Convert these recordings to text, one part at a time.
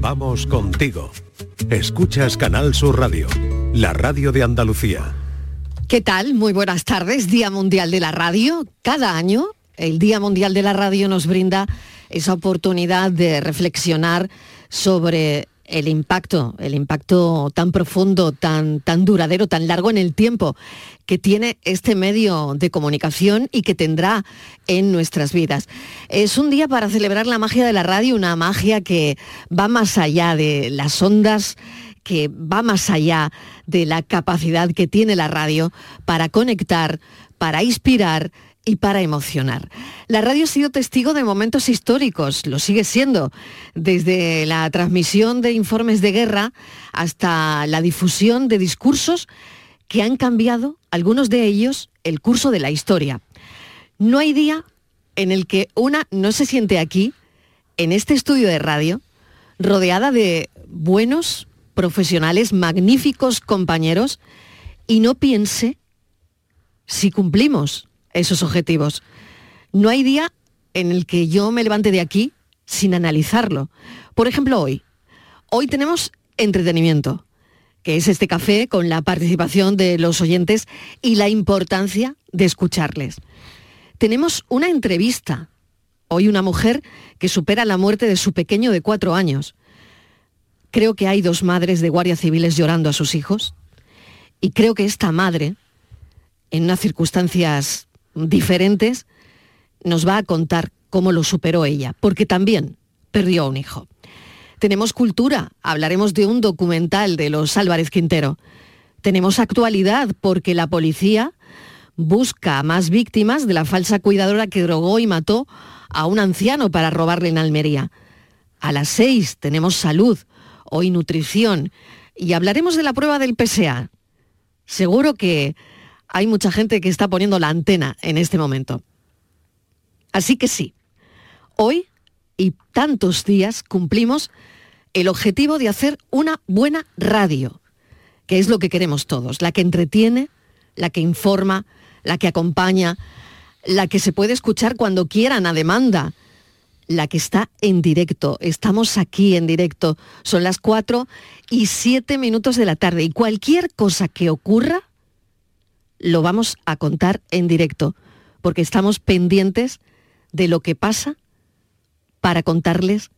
Vamos contigo. Escuchas Canal Sur Radio, la radio de Andalucía. ¿Qué tal? Muy buenas tardes. Día Mundial de la Radio. Cada año el Día Mundial de la Radio nos brinda esa oportunidad de reflexionar sobre el impacto, el impacto tan profundo, tan, tan duradero, tan largo en el tiempo que tiene este medio de comunicación y que tendrá en nuestras vidas. Es un día para celebrar la magia de la radio, una magia que va más allá de las ondas, que va más allá de la capacidad que tiene la radio para conectar, para inspirar, y para emocionar. La radio ha sido testigo de momentos históricos, lo sigue siendo, desde la transmisión de informes de guerra hasta la difusión de discursos que han cambiado, algunos de ellos, el curso de la historia. No hay día en el que una no se siente aquí, en este estudio de radio, rodeada de buenos profesionales, magníficos compañeros, y no piense si cumplimos esos objetivos. No hay día en el que yo me levante de aquí sin analizarlo. Por ejemplo, hoy. Hoy tenemos entretenimiento, que es este café con la participación de los oyentes y la importancia de escucharles. Tenemos una entrevista. Hoy una mujer que supera la muerte de su pequeño de cuatro años. Creo que hay dos madres de guardias civiles llorando a sus hijos. Y creo que esta madre, en unas circunstancias diferentes, nos va a contar cómo lo superó ella, porque también perdió a un hijo. Tenemos cultura, hablaremos de un documental de los Álvarez Quintero. Tenemos actualidad, porque la policía busca a más víctimas de la falsa cuidadora que drogó y mató a un anciano para robarle en Almería. A las seis tenemos salud, hoy nutrición, y hablaremos de la prueba del PSA. Seguro que hay mucha gente que está poniendo la antena en este momento. Así que sí, hoy y tantos días cumplimos el objetivo de hacer una buena radio, que es lo que queremos todos, la que entretiene, la que informa, la que acompaña, la que se puede escuchar cuando quieran a demanda, la que está en directo. Estamos aquí en directo. Son las 4 y 7 minutos de la tarde y cualquier cosa que ocurra, lo vamos a contar en directo, porque estamos pendientes de lo que pasa para contarles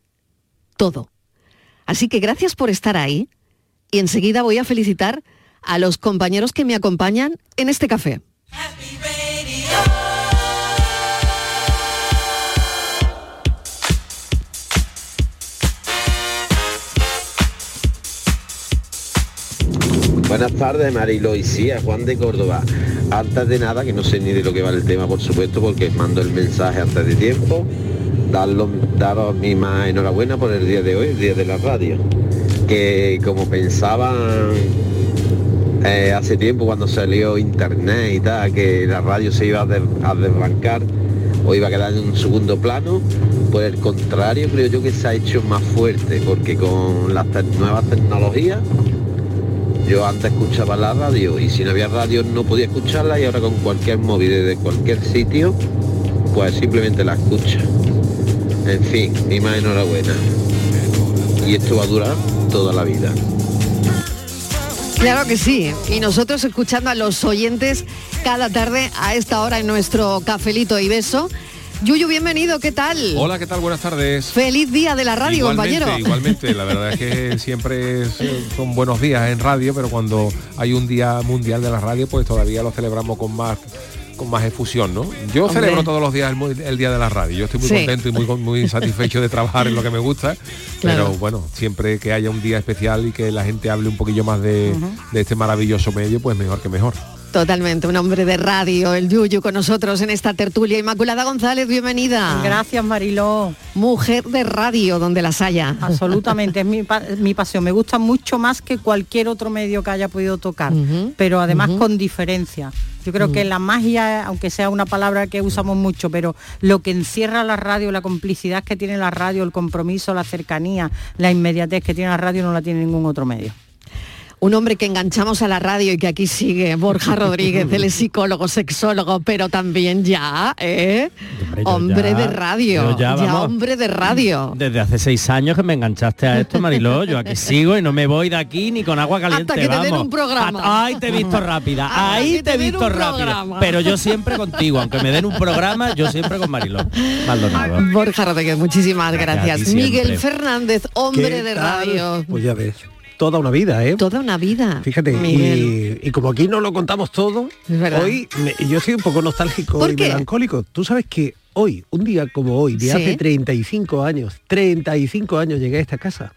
todo. Así que gracias por estar ahí y enseguida voy a felicitar a los compañeros que me acompañan en este café. Buenas tardes, Marilo y sí, Juan de Córdoba. Antes de nada, que no sé ni de lo que va el tema, por supuesto, porque mando el mensaje antes de tiempo, daros mi más enhorabuena por el día de hoy, el día de la radio. Que como pensaban eh, hace tiempo cuando salió internet y tal, que la radio se iba a, a desbancar o iba a quedar en un segundo plano, por el contrario creo yo que se ha hecho más fuerte, porque con las nuevas tecnologías yo antes escuchaba la radio y si no había radio no podía escucharla y ahora con cualquier móvil desde cualquier sitio, pues simplemente la escucha. En fin, mi más enhorabuena. Y esto va a durar toda la vida. Claro que sí. Y nosotros escuchando a los oyentes cada tarde a esta hora en nuestro cafelito y beso Yuyu, bienvenido, ¿qué tal? Hola, ¿qué tal? Buenas tardes. Feliz día de la radio, compañero. Igualmente, la verdad es que siempre son buenos días en radio, pero cuando hay un día mundial de la radio, pues todavía lo celebramos con más con más efusión, ¿no? Yo celebro todos los días el, día de la radio. Yo estoy muy contento y muy, muy satisfecho de trabajar en lo que me gusta. Pero bueno, siempre que haya un día especial y que la gente hable un poquillo más de, de este maravilloso medio, pues mejor que mejor. Totalmente, un hombre de radio, el Yuyu con nosotros en esta tertulia. Inmaculada González, bienvenida. Gracias, Mariló. Mujer de radio, donde las haya. Absolutamente, es mi, pasión. Me gusta mucho más que cualquier otro medio que haya podido tocar, pero además con diferencia. Yo creo que la magia, aunque sea una palabra que usamos mucho, pero lo que encierra la radio, la complicidad que tiene la radio, el compromiso, la cercanía, la inmediatez que tiene la radio, no la tiene ningún otro medio. Un hombre que enganchamos a la radio y que aquí sigue, Borja Rodríguez, él es psicólogo, sexólogo, pero también ya, ¿eh? Hombre, de radio, ya, hombre de radio. Desde hace seis años que me enganchaste a esto, Mariló, yo aquí sigo y no me voy de aquí ni con agua caliente. Hasta que te den un programa. Ahí te he visto rápida, ahí te he visto rápida. Pero yo siempre contigo, aunque me den un programa, yo siempre con Mariló. Maldonado. Borja Rodríguez, muchísimas gracias. Miguel Fernández, hombre de radio. Pues ya ves toda una vida, ¿eh? Toda una vida. Fíjate, y, como aquí no lo contamos todo, hoy yo soy un poco nostálgico y melancólico. Tú sabes que hoy, un día como hoy, de hace 35 años, 35 años llegué a esta casa.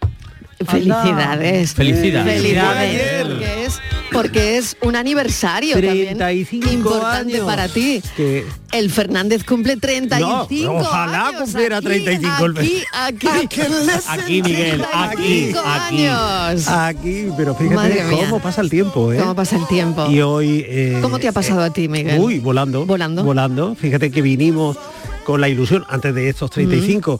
Felicidades. Felicidades. Felicidades. Porque es, un aniversario 35 importante para ti. Que... El Fernández cumple 35 ojalá cumpliera 35 aquí, aquí, aquí, aquí, Miguel, aquí, aquí. Años. Aquí, pero fíjate cómo pasa el tiempo, ¿eh? Cómo pasa el tiempo. Y hoy... Eh, ¿Cómo te ha pasado a ti, Miguel? Uy, volando. Volando. Volando. Fíjate que vinimos con la ilusión antes de estos 35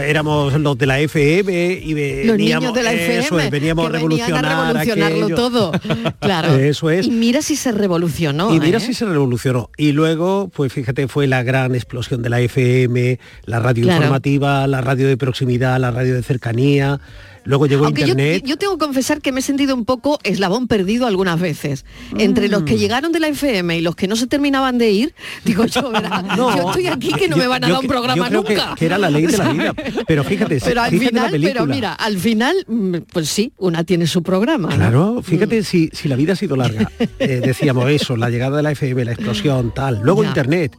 éramos los de la FM y veníamos, de la FM, veníamos a revolucionarlo todo. Claro. Eso es. Y mira si se revolucionó. Y mira ¿eh? si se revolucionó. Y luego, pues fíjate, fue la gran explosión de la FM, la radio informativa, la radio de proximidad, la radio de cercanía Luego llegó Internet. Yo, tengo que confesar que me he sentido un poco eslabón perdido algunas veces. Entre los que mm. llegaron de la FM y los que no se terminaban de ir, digo yo, yo estoy aquí que no me van a dar un programa nunca. Que, era la ley de la vida. Pero fíjate, pero al final, pero mira, al final, mm, pues sí, una tiene su programa. Claro, fíjate mm. si, si la vida ha sido larga. Eh, decíamos eso, la llegada de la FM, la explosión, tal. Luego Internet.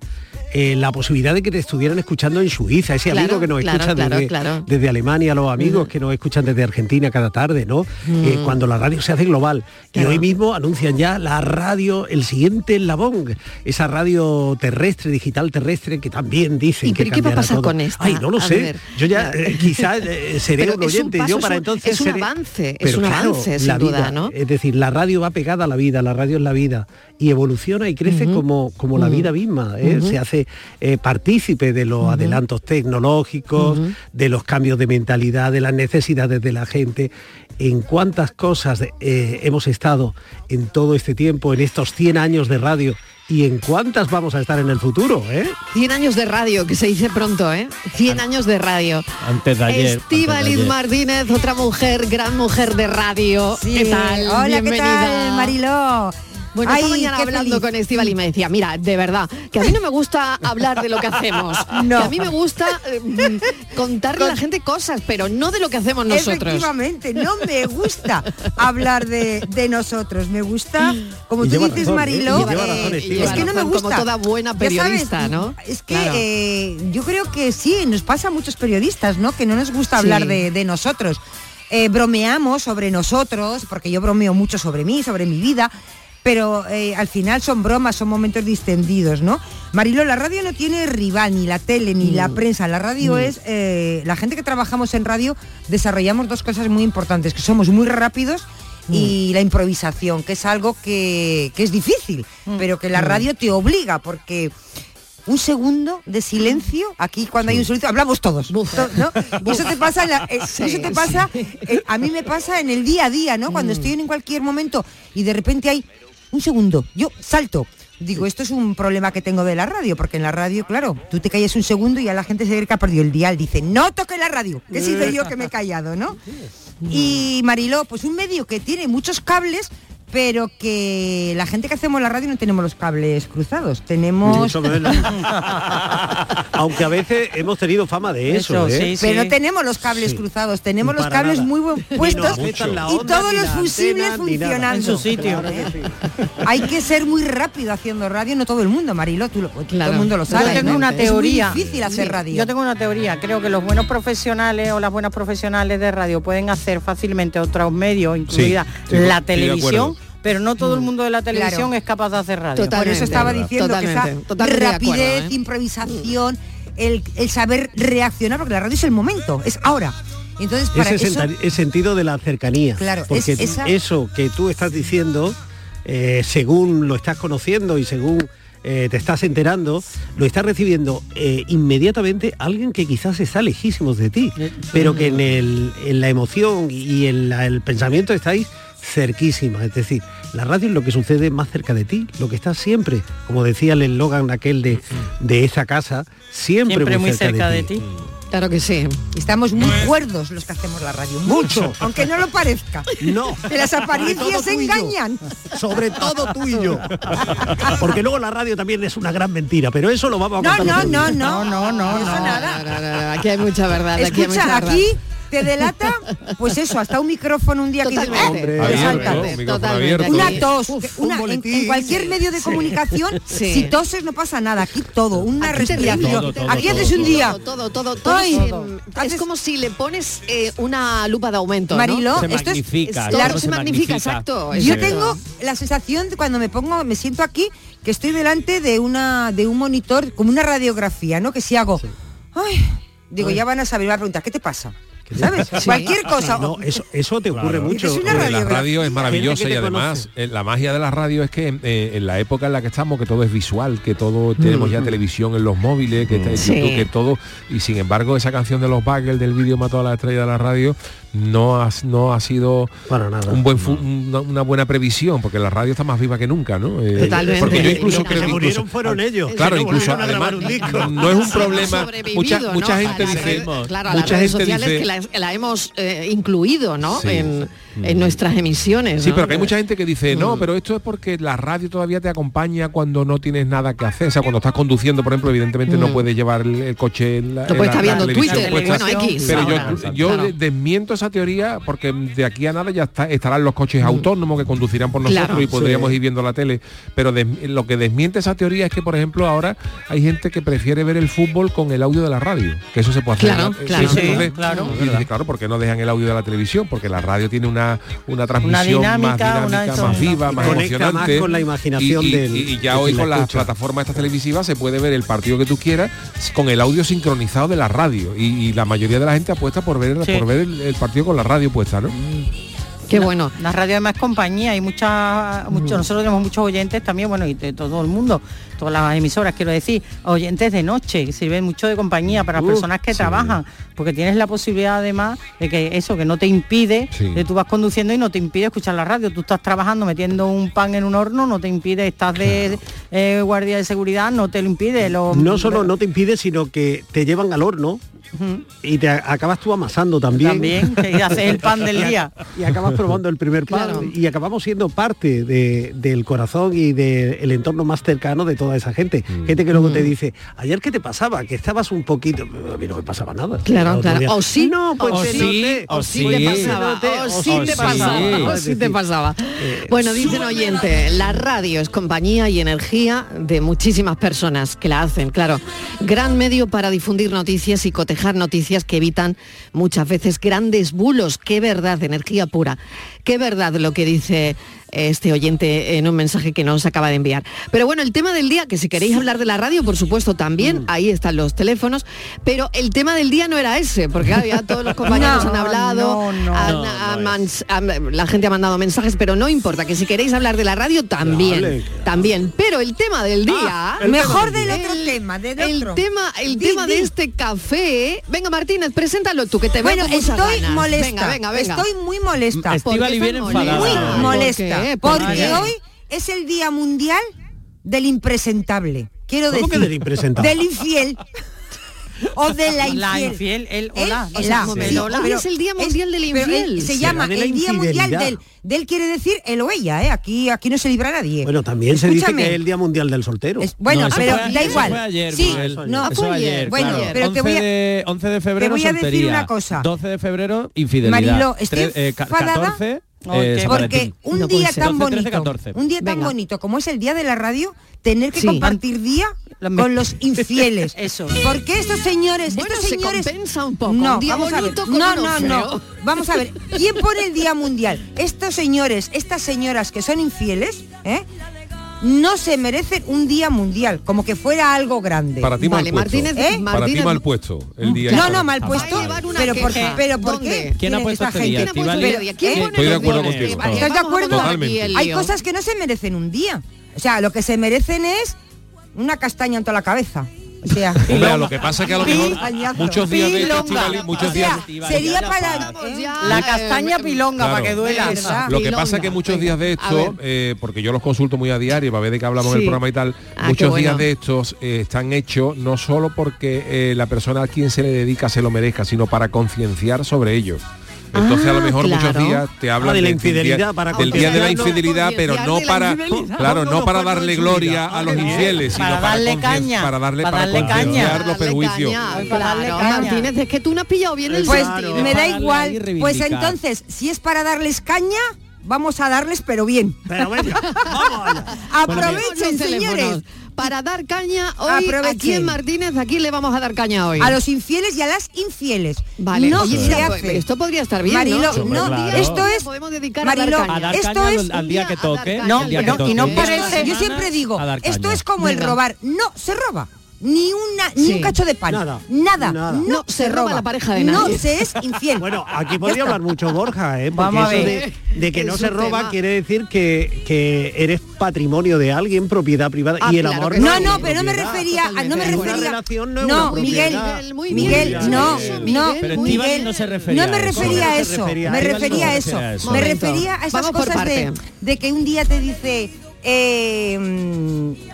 Eh, la posibilidad de que te estuvieran escuchando en Suiza, ese amigo que nos escucha desde, Alemania, los amigos que nos escuchan desde Argentina cada tarde, ¿no? Eh, cuando la radio se hace global. Y hoy mismo anuncian ya la radio, el siguiente Labong, esa radio terrestre, digital terrestre, que también dicen que qué va a pasar con esto? Ay, no lo sé. Yo ya eh, quizás seré un oyente. yo para entonces es un avance, es un avance, sin duda, ¿no? Es decir, la radio va pegada a la vida, la radio es la vida y evoluciona y crece como, como la vida misma. Se hace eh, partícipe de los adelantos tecnológicos, de los cambios de mentalidad, de las necesidades de la gente, en cuántas cosas eh, hemos estado en todo este tiempo, en estos 100 años de radio y en cuántas vamos a estar en el futuro, ¿eh? 100 años de radio, que se dice pronto, ¿eh? 100 años de radio. Antes de ayer. Liz Martínez, otra mujer, gran mujer de radio. ¿Qué tal? Hola, Bienvenida. ¿qué tal, Mariló? Bueno, esta mañana hablando con Estival y me decía, mira, de verdad, que a mí no me gusta hablar de lo que hacemos. No. a mí me gusta eh, contarle a la gente cosas, pero no de lo que hacemos nosotros. Efectivamente, no me gusta hablar de, nosotros. Me gusta, como tú dices, Marilo, eh, es que no me gusta. Como toda buena periodista, ¿no? Es que eh, yo creo que sí, nos pasa a muchos periodistas, ¿no? Que no nos gusta hablar de, nosotros. bromeamos sobre nosotros, porque yo bromeo mucho sobre mí, sobre mi vida, pero eh, al final son bromas, son momentos distendidos, ¿no? Marilo, la radio no tiene rival, ni la tele, ni la mm. prensa. La radio mm. es, eh, la gente que trabajamos en radio desarrollamos dos cosas muy importantes, que somos muy rápidos y mm. la improvisación, que es algo que, es difícil, pero que la radio te obliga, porque un segundo de silencio, aquí cuando hay un silencio, hablamos todos. ¿no? eso te pasa, eh, eso te pasa a mí me pasa en el día a día, ¿no? Cuando estoy en cualquier momento y de repente hay un segundo, yo salto. Digo, esto es un problema que tengo de la radio, porque en la radio, claro, tú te calles un segundo y a la gente se ve que ha perdido el dial. Dice, no toque la radio, que he sido yo que me he callado, ¿no? Y Mariló, pues un medio que tiene muchos cables, pero que la gente que hacemos la radio no tenemos los cables cruzados, tenemos... Aunque a veces hemos tenido fama de eso, ¿eh? pero no tenemos los cables cruzados, tenemos los cables muy buen puestos y todos los fusibles funcionando. En su sitio. Hay que ser muy rápido haciendo radio, no todo el mundo, Marilo, tú todo el mundo lo sabe. Yo tengo una teoría. Es muy difícil hacer radio. Yo tengo una teoría, creo que los buenos profesionales o las buenas profesionales de radio pueden hacer fácilmente otros medios, incluida la televisión pero no todo el mm. mundo de la televisión es capaz de hacer radio. Por eso estaba diciendo que esa rapidez, ¿eh? improvisación, el, saber reaccionar, porque la radio es el momento, es ahora. Entonces, para ese eso, el sentido de la cercanía. Claro, porque eso que tú estás diciendo, eh, según lo estás conociendo y según eh, te estás enterando, lo estás recibiendo inmediatamente alguien que quizás está lejísimos de ti, pero que en, el, en la emoción y en el pensamiento estáis cerquísima. Es decir, la radio es lo que sucede más cerca de ti, lo que está siempre, como decía el eslogan aquel de, de esa casa, siempre, muy, cerca, de, ti. Claro que sí. Estamos muy cuerdos los que hacemos la radio. Mucho. Aunque no lo parezca. No. Que las apariencias engañan. Sobre todo tú y yo. Porque luego la radio también es una gran mentira, pero eso lo vamos a contar. No, no, no, no, no, no, no, nada. Aquí hay mucha verdad. Escucha, aquí, te delata, pues eso, hasta un micrófono un día que Totalmente. Una tos, una, en, cualquier medio de comunicación, si toses no pasa nada, aquí todo, una respiración. aquí haces un día. Todo, todo, todo. es como si le pones eh, una lupa de aumento. Marilo, se esto magnifica, es, se, magnifica, exacto. Yo tengo la sensación de cuando me pongo, me siento aquí, que estoy delante de una de un monitor, como una radiografía, ¿no? Que si hago. Ay, digo, ya van a saber, la pregunta, ¿qué te pasa? ¿Sabes? Cualquier cosa. No, eso, eso te ocurre mucho. la radio es maravillosa y además eh, la magia de la radio es que eh, en la época en la que estamos, que todo es visual, que todo tenemos ya mm. televisión en los móviles, que, que todo, y sin embargo esa canción de los Bagels del vídeo Mató a la estrella de la radio no ha, no ha sido un buen una, buena previsión, porque la radio está más viva que nunca, ¿no? Eh, Totalmente. Porque yo incluso creo que murieron fueron ellos. Claro, incluso además no es un problema. Mucha, mucha gente dice, claro, mucha gente dice, que la, hemos eh, incluido, ¿no? En, en, nuestras emisiones. Sí, pero que hay mucha gente que dice, no, mm. pero esto es porque la radio todavía te acompaña cuando no tienes nada que hacer. O sea, cuando estás conduciendo, por ejemplo, evidentemente no mm. puedes llevar el, coche en la, no puedes estar viendo Twitter, bueno, X. Pero yo, yo desmiento esa teoría porque de aquí a nada ya está, estarán los coches mm. autónomos que conducirán por nosotros y podríamos ir viendo la tele. Pero lo que desmiente esa teoría es que, por ejemplo, ahora hay gente que prefiere ver el fútbol con el audio de la radio, que eso se puede hacer. Claro, claro, claro. Y claro, porque no dejan el audio de la televisión, porque la radio tiene una, una transmisión más dinámica, más viva, más emocionante. con la imaginación y, del, y, ya hoy con las plataformas estas televisivas se puede ver el partido que tú quieras con el audio sincronizado de la radio. Y, la mayoría de la gente apuesta por ver, por ver el partido con la radio puesta, ¿no? Qué bueno. La radio además es compañía, hay muchas, muchos, mm. nosotros tenemos muchos oyentes también, bueno, y de todo el mundo, todas las emisoras, quiero decir, oyentes de noche, que sirven mucho de compañía para personas que trabajan, porque tienes la posibilidad además de que eso, que no te impide, de tú vas conduciendo y no te impide escuchar la radio, tú estás trabajando metiendo un pan en un horno, no te impide, estás de eh, guardia de seguridad, no te lo impide. Lo, no solo no te impide, sino que te llevan al horno y te acabas tú amasando también. También, y haces el pan del día. Y acabas probando el primer pan y acabamos siendo parte del corazón y del entorno más cercano de toda esa gente. Mm. Gente que luego te mm. dice, ayer qué te pasaba, que estabas un poquito, a mí no me pasaba nada. Claro, claro. O sí, no, pues o sí, o sí te pasaba, o sí te pasaba, o sí te pasaba. Bueno, dicen oyente, la radio es compañía y energía de muchísimas personas que la hacen, claro. Gran medio para difundir noticias y cotejar noticias que evitan muchas veces grandes bulos. Qué verdad, energía pura. Qué verdad lo que dice este oyente en un mensaje que nos acaba de enviar. Pero bueno, el tema del día, que si queréis hablar de la radio, por supuesto también, mm. ahí están los teléfonos, pero el tema del día no era ese, porque ya todos los compañeros han hablado, la gente ha mandado mensajes, pero no importa, que si queréis hablar de la radio, también, también. Pero el tema del ah, día... mejor del otro tema, de el tema, el tema de este café... Venga, Martínez, preséntalo tú, que te bueno, estoy molesta. Venga, venga, Estoy muy molesta. Muy molesta. Porque hoy es el Día Mundial del Impresentable. Quiero decir, del impresentable? Del infiel. o de la infiel. La infiel, el hola. hoy es el Día Mundial del Infiel. se llama el Día Mundial del, del quiere decir el o ella, ¿eh? Aquí, aquí no se libra nadie. Bueno, también se dice que es el Día Mundial del soltero. bueno, pero da igual. Fue ayer, sí, no, fue ayer. Bueno, pero te voy a, de, 11 de febrero te voy a decir una cosa. 12 de febrero, infidelidad. Marilo, estoy eh, 14 eh, porque un día tan bonito, un día tan bonito como es el día de la radio, tener que compartir día con los infieles. Eso. Porque estos señores, estos señores compensa un poco. No, vamos a ver. No, no, no. Vamos a ver. ¿Quién pone el día mundial? Estos señores, estas señoras que son infieles, ¿eh? No se merecen un día mundial, como que fuera algo grande. Para ti vale, mal Martínez, ¿Eh? Para ti mal puesto el día. No, no, mal puesto. Pero por, pero ¿por qué? ¿Quién ha puesto este día? Estoy de acuerdo contigo. ¿Estás de acuerdo? Hay cosas que no se merecen un día. O sea, lo que se merecen es una castaña en toda la cabeza. O sea, Hombre, lo que pasa es que a lo mejor muchos días de esto, Estivali, muchos O sea, días sería para ¿eh? La castaña pilonga Claro. para que duela. Esa. Lo que pasa es que muchos días de A esto, ver. eh, porque yo los consulto muy a diario para ver de qué hablamos en Sí. el programa y tal, Ah, muchos bueno. días de estos eh, están hechos no solo porque eh, la persona a quien se le dedica se lo merezca, sino para concienciar sobre ello. Entonces a lo Ah, mejor muchos días te hablan Ah, de la del infidelidad, día, para del día de la infidelidad, pero no para claro, no para darle gloria a los infieles, sino Para darle caña, para darle para para darle caña. los perjuicios. Martínez, es que tú no has pillado bien el Pues me da igual. Pues entonces, si es para darles caña, vamos a darles pero bien. Pero venga, vamos allá. Aprovechen, señores. Para dar caña hoy, Aprovechen. aquí en Martínez, aquí le vamos a dar caña hoy. A los infieles y a las infieles. Vale, no oye, se mira, hace. esto podría estar bien, Marilo, ¿no? no, claro. esto es podemos dedicar Marilo, a dar caña. Esto caña es al día que toque. No, día no, que y no toque. parece- Yo siempre digo, esto es como el robar. No, se roba. Ni una, ni un cacho de pan. Nada. Nada. Nada. No, No, se, se roba la pareja de No nadie. se es infiel. Bueno, aquí podría hablar mucho Borja, ¿eh? Porque Vamos a eso ver. de, de que no se roba tema. quiere decir que, que eres patrimonio de alguien, propiedad privada. Ah, y el claro amor No, no, pero no me refería, a- no me Totalmente. Refería. relación no no, Miguel, propiedad. Muy bien, Miguel, Miguel, no, no, Miguel, Pero no se refería No me a eso. refería a No eso, me refería a No eso, me refería a esas cosas de que un día te dice, eh,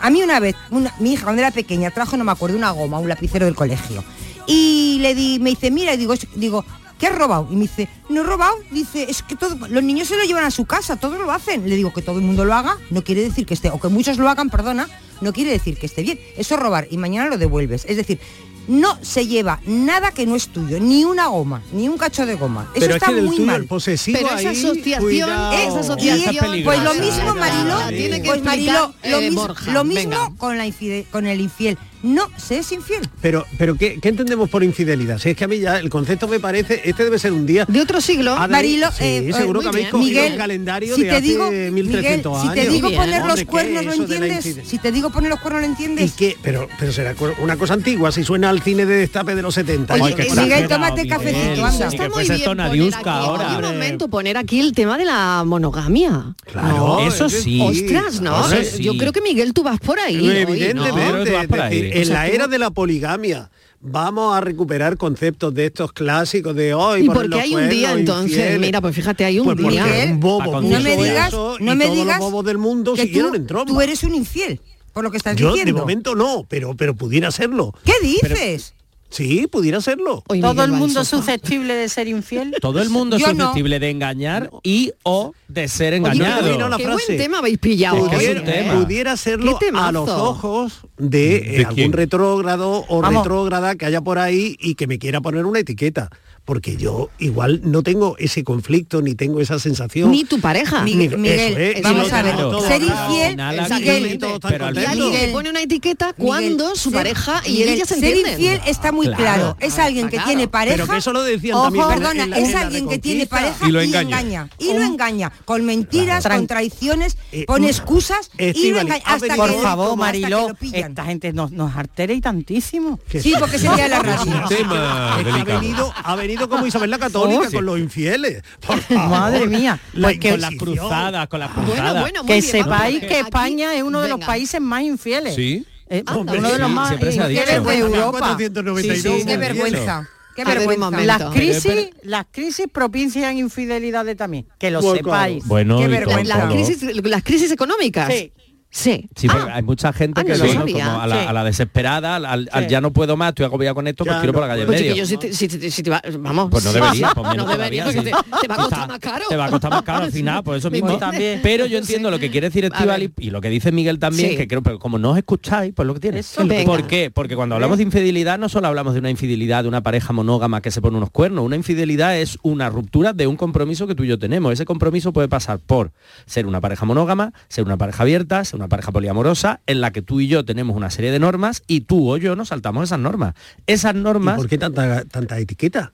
a mí una vez, una- mi hija cuando era pequeña trajo, no me acuerdo, una goma, un lapicero del colegio, y le di, me dice, mira, y digo, digo, ¿qué has robado? Y me dice, no he robado, dice, es que todo, los niños se lo llevan a su casa, todos lo hacen. Le digo que todo el mundo lo haga, no quiere decir que esté, o que muchos lo hagan, perdona, no quiere decir que esté bien. Eso es robar y mañana lo devuelves. Es decir, no se lleva nada que no es tuyo, ni una goma, ni un cacho de goma. Eso Pero es está que muy mal. posesivo Pero esa asociación, cuidado. esa asociación, pues lo mismo, Marilo, tiene que pues Marilo, lo, eh, Borja, lo mismo venga. con, la infide- con el infiel. No se es infiel. Pero, pero ¿qué, qué entendemos por infidelidad? Si es que a mí ya el concepto me parece, este debe ser un día... De otro siglo. Marilo, sí, eh, seguro que habéis cogido Miguel, el calendario si de te hace digo, 1300 Miguel, años. si te digo poner los Hombre, ¿qué cuernos, ¿lo entiendes? Si te digo poner los cuernos, ¿lo ¿Y entiendes? qué? Pero, pero será una cosa antigua, si suena al cine de destape de los 70. Oye, qué eh. Miguel, tómate cafecito, anda. Está muy bien poner aquí, ahora. Un Hombre. momento, poner aquí el tema de la monogamia. Claro, Eso es sí. Ostras, ¿no? Eso sí. Yo creo que Miguel tú vas por ahí. Evidentemente, por ahí. en la era de la poligamia vamos a recuperar conceptos de estos clásicos de hoy. ¿Y por qué hay un día entonces? Mira, pues fíjate, hay un pues día. Un bobo No me digas, eso no y me digas los bobos del mundo que tú, tú eres un infiel, por lo que estás Yo diciendo. de momento no, pero pero pudiera serlo. ¿Qué dices? Sí, pudiera serlo. Hoy Todo Miguel el mundo es sofá. susceptible de ser infiel. Todo el mundo es Yo no. susceptible de engañar y o de ser engañado. la qué frase. buen tema habéis pillado. Es que hoy, es pudiera, un ¿eh? tema. pudiera serlo Qué temazo. a los ojos de, eh, ¿De algún quién? retrógrado o Vamos. retrógrada que haya por ahí y que me quiera poner una etiqueta. Porque yo igual no tengo ese conflicto ni tengo esa sensación. Ni tu pareja. Miguel, Ni- Miguel, eso vamos a ver, ser infiel, Miguel, pero Miguel, le pone una etiqueta Miguel, cuando su ser- pareja y ya se Ser entienden. infiel está muy Claro. claro. Es alguien que claro. tiene pareja. Pero que eso lo decían Ojo, también perdona, es alguien que tiene pareja Y lo y, engaña. Y lo engaña. Con mentiras, Claro. con traiciones, Eh, pone mm, excusas y lo engaña ha hasta Por favor, como hasta que Mariló, lo pillan. esta gente nos, nos altera y tantísimo. Que Sí, porque sería la que ha venido, ha venido como Isabel la Católica Oh, con los infieles. Por favor. Madre mía. La Pues que- con las cruzadas, con las Bueno, cruzadas. bueno, muy que bien, sepáis que Aquí- España es uno de los venga. países más infieles. Sí. Eh, Anda, uno de los sí, más infieles de Europa. 492 Sí, sí, Qué vergüenza. Qué vergüenza. Las Pero- crisis, las crisis propician infidelidades también, que lo Bueno, sepáis. Bueno, Qué vergüenza. Las crisis, las crisis económicas. Sí. Sí. Sí, Ah, porque hay mucha gente Ah, que no lo lo ¿no? sabía. como a la, Sí. a la desesperada, al, al- al Sí. ya no puedo más, estoy agobiado con esto, pues Ya quiero por no la calle Pues medio. chiquillo, si te, si te- si te va- vamos. Pues no debería, pues menos no debería, todavía, te, te va a costar Está- más caro. Te va a costar más caro al final, por eso ¿Me mismo. entiendes? Pero yo No entiendo lo que quiere decir A Estivali y lo que dice Miguel también, Sí. que creo, pero como no os escucháis, pues lo que tiene. Eso. Venga. ¿Por qué? Porque cuando hablamos de infidelidad no solo hablamos de una infidelidad de una pareja monógama que se pone unos cuernos, una infidelidad es una ruptura de un compromiso que tú y yo tenemos. Ese compromiso puede pasar por ser una pareja monógama, ser una pareja abierta, ser una pareja poliamorosa, en la que tú y yo tenemos una serie de normas y tú o yo nos saltamos esas normas. Esas ¿Y normas por qué tanta, tanta etiqueta?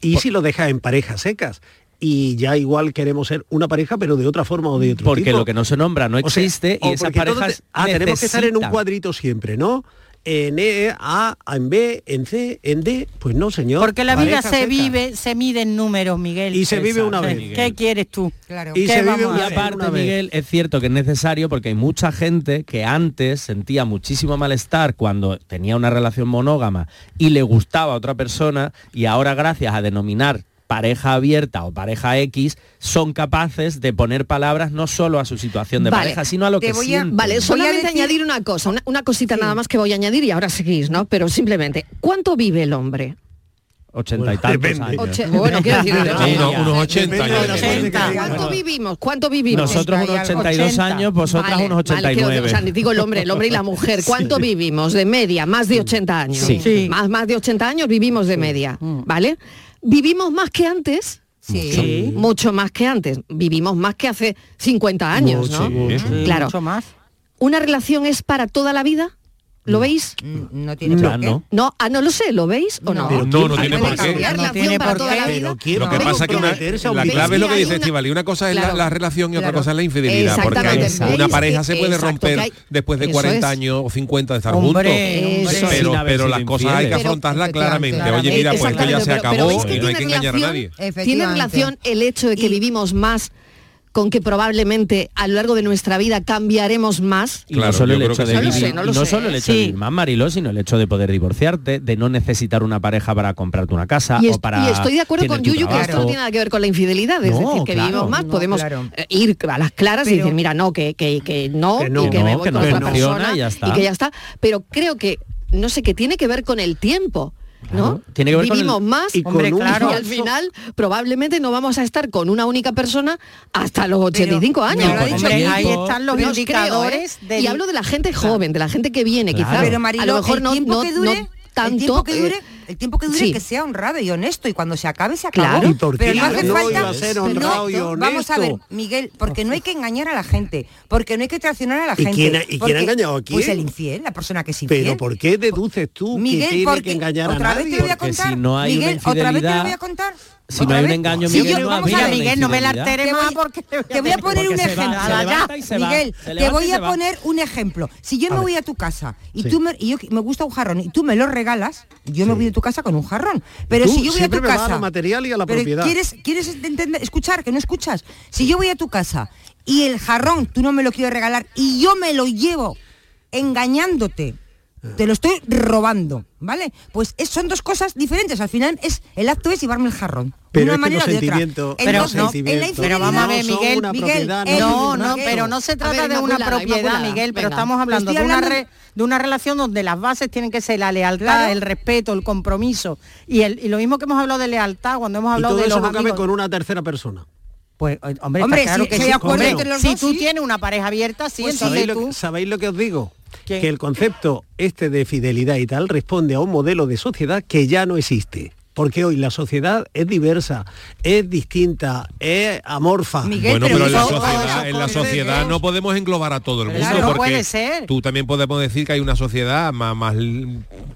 ¿Y si lo dejas en parejas secas? Y ya igual queremos ser una pareja, pero de otra forma o de otro porque tipo. lo que no se nombra no O sea, existe o y esas porque parejas te- ah, tenemos que estar en un cuadrito siempre, ¿no? En E, A, en B, en C, en D. Pues no, señor. Porque la vida se vive, se mide en números, Miguel. Y se vive una vez. ¿Qué quieres tú? Claro. Y se vive una y aparte, Miguel, es cierto que es necesario porque hay mucha gente que antes sentía muchísimo malestar cuando tenía una relación monógama y le gustaba a otra persona y ahora gracias a denominar pareja abierta o pareja X son capaces de poner palabras no solo a su situación de pareja, sino a lo que voy Vale, solamente añadir una cosa, una, cosita nada más que voy a añadir y ahora seguís, ¿no? Pero simplemente, ¿cuánto vive el hombre? 80 y tantos años. bueno, quiero decir, unos 80 ¿Cuánto vivimos? ¿Cuánto vivimos? Nosotros unos 82 años, vosotras unos 89. Vale, o sea, digo el hombre, el hombre y la mujer. ¿Cuánto vivimos de media? Más de 80 años. Sí. Más, más de 80 años vivimos de media, mm. ¿vale? ¿Vivimos más que antes? Sí. Mucho más que antes. Vivimos más que hace 50 años, ¿no? Claro. Mucho más. ¿Una relación es para toda la vida? ¿Lo veis? Mm, no tiene por qué. No. ah, no lo sé, ¿lo veis o no? no, no, tiene por qué. No tiene por qué. Lo que pasa es que la clave es lo que dice Estivali, una cosa es la, relación y otra cosa es la infidelidad, porque una pareja se puede romper después de 40 años o 50 de estar juntos, pero, pero las cosas hay que afrontarlas claramente. Oye, mira, pues esto ya se acabó y no hay que engañar a nadie. Tiene relación el hecho de que vivimos más con que probablemente a lo largo de nuestra vida cambiaremos más. Y no solo el hecho de vivir, no, solo el hecho de vivir más Mariló, sino el hecho de poder divorciarte, de no necesitar una pareja para comprarte una casa o para Y estoy de acuerdo con Yuyu que esto no tiene nada que ver con la infidelidad, es decir, que vivimos más, podemos eh, ir a las claras y decir, mira, no, que, que, que no, y que me voy con otra persona y, ya está. y que ya está, pero creo que no sé, que tiene que ver con el tiempo. ¿No? Tiene que ver Vivimos más y, al final probablemente no vamos a estar con una única persona hasta los 85 años. ahí están los indicadores. ¿eh? Y hablo de la gente joven, de la gente que viene, quizás. a lo mejor no, no, tanto. que dure, el tiempo que dure que sea honrado y honesto y cuando se acabe se acabó. pero no hace falta ser honrado y honesto. Vamos a ver, Miguel, porque no hay que engañar a la gente, porque no hay que traicionar a la gente. ¿Y quién, ha engañado aquí? Pues el infiel, la persona que es infiel. Pero ¿por qué deduces tú Miguel, que tiene que engañar a nadie? Vez te voy a contar, si no hay Miguel, otra vez te lo voy a contar si no hay un engaño, Miguel, no Miguel, no me la alteres más porque te voy a poner un ejemplo. Miguel, te voy a poner un ejemplo. Si yo me voy a tu casa y tú me, y yo me gusta un jarrón y tú me lo regalas, yo me voy a tu casa con un jarrón. Pero si yo voy a tu casa, material y a la propiedad. ¿Quieres, quieres entender, escuchar que no escuchas? Si yo voy a tu casa y el jarrón tú no me lo quieres regalar y yo me lo llevo engañándote te lo estoy robando, ¿vale? Pues son dos cosas diferentes. Al final es el acto es llevarme el jarrón. Pero una manera de otra. Pero, no, pero vamos a ver, Miguel, Miguel, no, no, pero no se trata de una propiedad, Miguel, pero estamos hablando de una de una relación donde las bases tienen que ser la lealtad, el respeto, el compromiso y, el, y lo mismo que hemos hablado de lealtad cuando hemos hablado y todo de eso los amigos. con una tercera persona. Pues, hombre, hombre claro que sí, si tú tienes una pareja abierta, sí, pues ¿sabéis, lo, ¿sabéis lo que os digo? Que el concepto este de fidelidad y tal responde a un modelo de sociedad que ya no existe porque hoy la sociedad es diversa, es distinta, es amorfa. bueno, pero, en la sociedad, no podemos englobar a todo el mundo, porque puede ser. tú también podemos decir que hay una sociedad más,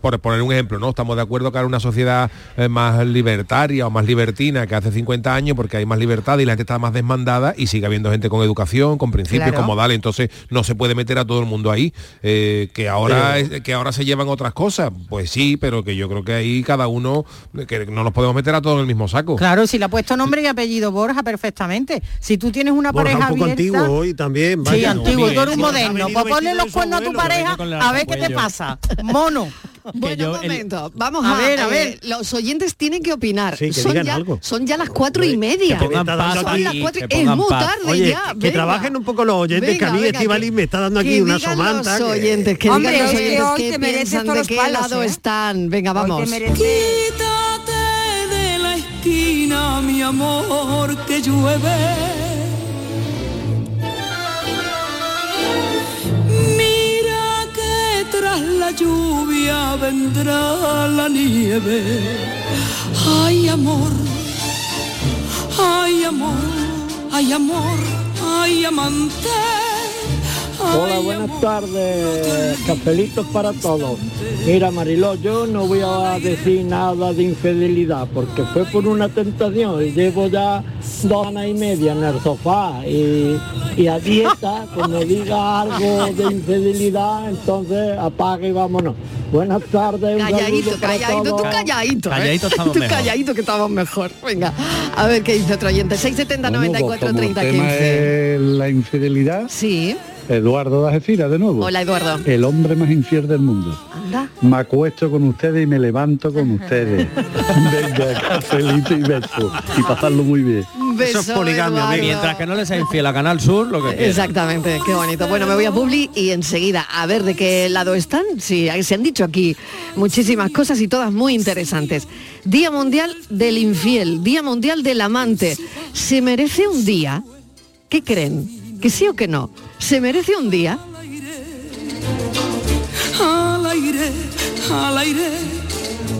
por poner un ejemplo, ¿no? Estamos de acuerdo que hay una sociedad eh, más libertaria o más libertina que hace 50 años porque hay más libertad y la gente está más desmandada y sigue habiendo gente con educación, con principios, como dale, entonces no se puede meter a todo el mundo ahí. Eh, que ahora que ahora se llevan otras cosas, pues sí, pero que yo creo que ahí cada uno que no nos podemos meter a todos en el mismo saco. Claro, si le ha puesto nombre y apellido Borja perfectamente. Si tú tienes una pareja un poco antiguo hoy también. Vaya, sí, antiguo, tú eres un moderno. Pues ponle los cuernos a tu pareja a ver qué te pasa. Mono. Bueno, un momento. Vamos a, ver, a ver. Eh, los oyentes tienen que opinar. son, ya, son ya las cuatro y media. son las cuatro, es muy tarde ya. Que trabajen un poco los oyentes, que a mí Estivali me está dando aquí una somanta. Los oyentes, que, Hombre, digan los oyentes que, que de qué lado ¿eh? están. Venga, vamos mi amor, que llueve. Mira que tras la lluvia vendrá la nieve. Ay, amor, ay, amor, ay, amor, ay, amante, Hola, buenas tardes. Cafelitos para todos. Mira, Mariló, yo no voy a decir nada de infidelidad porque fue por una tentación y llevo ya dos años y media en el sofá y, y a dieta, cuando diga algo de infidelidad, entonces apaga y vámonos. Buenas tardes. un Calladito, calladito, tú calladito. ¿eh? Calladito estamos Tú mejor. calladito que estamos mejor. Venga, a ver qué dice otro oyente. 670 94 30 el tema 15. es la infidelidad. Sí. Eduardo de Algeciras, de nuevo. Hola, Eduardo. El hombre más infiel del mundo. Anda. Me acuesto con ustedes y me levanto con ustedes. Venga, cafelito y beso. Y pasarlo muy bien. Un beso, Eduardo. Mientras que no le sea infiel a Canal Sur, lo que quiera. Exactamente, qué bonito. Bueno, me voy a Publi y enseguida a ver de qué lado están. Sí, se han dicho aquí muchísimas cosas y todas muy interesantes. Día Mundial del Infiel, Día Mundial del Amante. ¿Se merece un día? ¿Qué creen? ¿Que sí o que no? ¿Se merece un día? Al aire, al aire,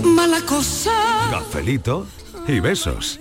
mala cosa. Cafelito y besos.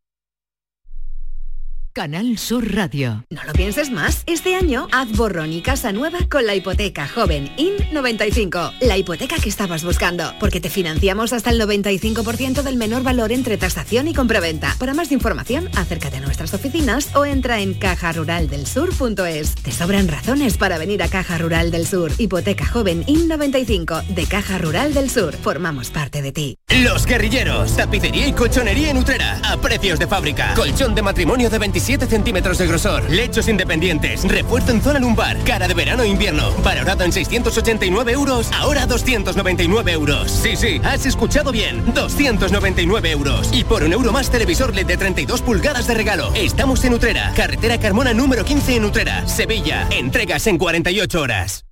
Canal Sur Radio. No lo pienses más. Este año haz borrón y casa nueva con la hipoteca joven IN95. La hipoteca que estabas buscando. Porque te financiamos hasta el 95% del menor valor entre tasación y compraventa. Para más información, acércate a nuestras oficinas o entra en cajaruraldelsur.es. Te sobran razones para venir a Caja Rural del Sur. Hipoteca joven IN95 de Caja Rural del Sur. Formamos parte de ti. Los guerrilleros, tapicería y colchonería en Utrera, a precios de fábrica. Colchón de matrimonio de 27 centímetros de grosor, lechos independientes, refuerzo en zona lumbar, cara de verano e invierno, valorado en 689 euros, ahora 299 euros. Sí, sí, has escuchado bien, 299 euros. Y por un euro más televisor LED de 32 pulgadas de regalo. Estamos en Utrera, carretera Carmona número 15 en Utrera, Sevilla. Entregas en 48 horas.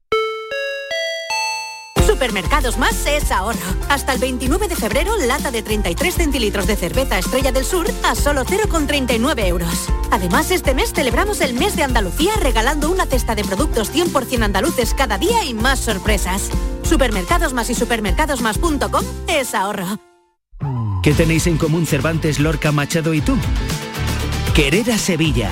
Supermercados Más es ahorro. Hasta el 29 de febrero, lata de 33 centilitros de cerveza Estrella del Sur a solo 0,39 euros. Además, este mes celebramos el mes de Andalucía regalando una cesta de productos 100% andaluces cada día y más sorpresas. Supermercados Más y supermercadosmás.com es ahorro. ¿Qué tenéis en común Cervantes, Lorca, Machado y tú? Querer a Sevilla.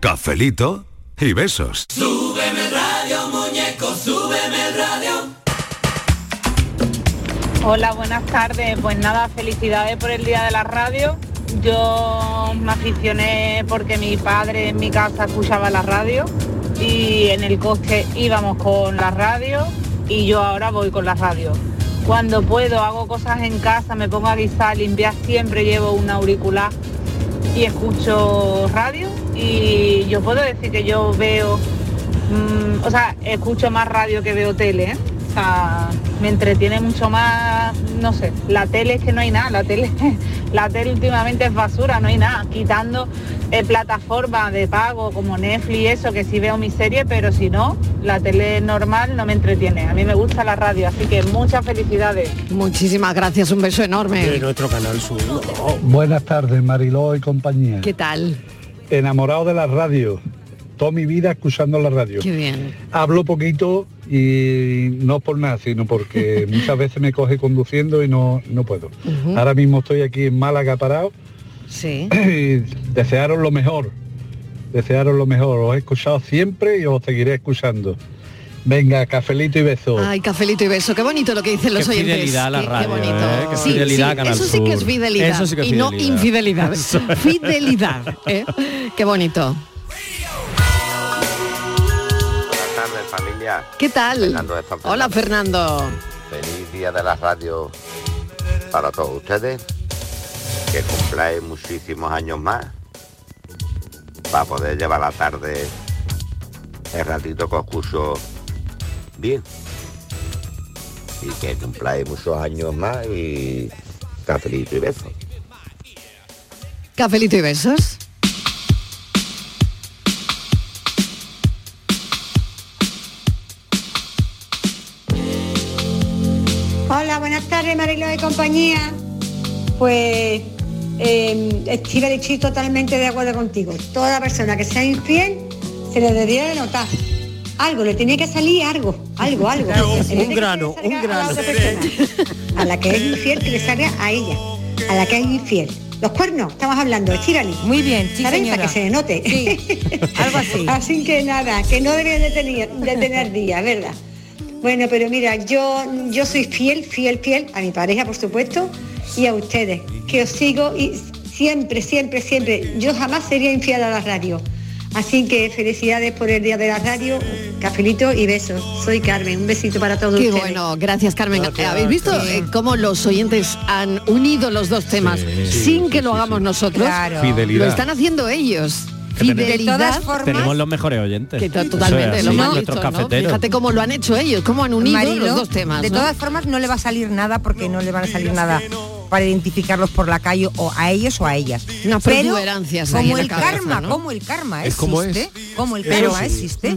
Cafelito y besos. Súbeme el radio, muñeco, súbeme el radio. Hola, buenas tardes. Pues nada, felicidades por el Día de la Radio. Yo me aficioné porque mi padre en mi casa escuchaba la radio y en el coche íbamos con la radio y yo ahora voy con la radio. Cuando puedo hago cosas en casa, me pongo a guisar, limpiar, siempre llevo un auricular y escucho radio y yo puedo decir que yo veo, mm, o sea, escucho más radio que veo tele, ¿eh? O sea, me entretiene mucho más, no sé, la tele es que no hay nada, la tele, la tele últimamente es basura, no hay nada, quitando eh, plataformas de pago como Netflix y eso, que sí veo mi serie, pero si no, la tele normal no me entretiene. A mí me gusta la radio, así que muchas felicidades. Muchísimas gracias, un beso enorme. De nuestro canal Sur. Buenas tardes, Mariló y compañía. ¿Qué tal? Enamorado de la radio. Toda mi vida escuchando la radio. Qué bien. Hablo poquito y no por nada, sino porque muchas veces me coge conduciendo y no, no puedo. Ahora mismo estoy aquí en Málaga parado Sí. y desearos lo mejor. Desearos lo mejor. Os he escuchado siempre y os seguiré escuchando. Venga, cafelito y beso. Ay, cafelito y beso. Qué bonito lo que dicen los Qué oyentes. fidelidad a la Qué- qué radio, bonito. ¿eh? Qué Sí, fidelidad sí, Canal Eso sí que es fidelidad. Eso sí que es y no fidelidad. infidelidad. Fidelidad. ¿eh? Qué bonito. ¿Qué tal? Fernando de San Fernando. Hola, Fernando. Feliz día de la radio para todos ustedes. Que cumpláis muchísimos años más. Para poder llevar la tarde el ratito que os escucho bien. Y que cumpláis muchos años más y cafelito y besos. Cafelito y besos. Hola, buenas tardes, Marilo de compañía. Pues eh, estoy estoy totalmente de acuerdo contigo. Toda persona que sea infiel se le debería de notar. Algo, le tiene que salir algo, algo, algo. Un grano, un grano. A, la otra persona, a la que es infiel, que le salga a ella, a la que es infiel. Los cuernos, estamos hablando, Chirali. Muy bien, sí, ¿Sabes? Para que se le note. algo así. Así que nada, que no debería de tener, de tener día, ¿verdad? Bueno, pero mira, yo, yo soy fiel, fiel, fiel a mi pareja, por supuesto, y a ustedes, que os sigo y siempre, siempre, siempre. Yo jamás sería infiel a la radio. Así que felicidades por el Día de la Radio, cafelito y besos. Soy Carmen, un besito para todos Qué ustedes. bueno, gracias Carmen. ¿Habéis visto eh, cómo los oyentes han unido los dos temas sin que lo hagamos nosotros? Claro. Fidelidad. Lo están haciendo ellos. Que tenemos- Fidelidad. Tenemos los mejores oyentes. Que to- totalmente, cafeteros. Fíjate cómo lo han hecho ellos, cómo han unido Marilo, los dos temas. De ¿no? todas formas no le va a salir nada porque no le van a salir nada para identificarlos por la calle o a ellos o a ellas. Unas Pero como el cabeza, karma, ¿no? como el karma Es como existe, es. como el Pero karma sí. existe,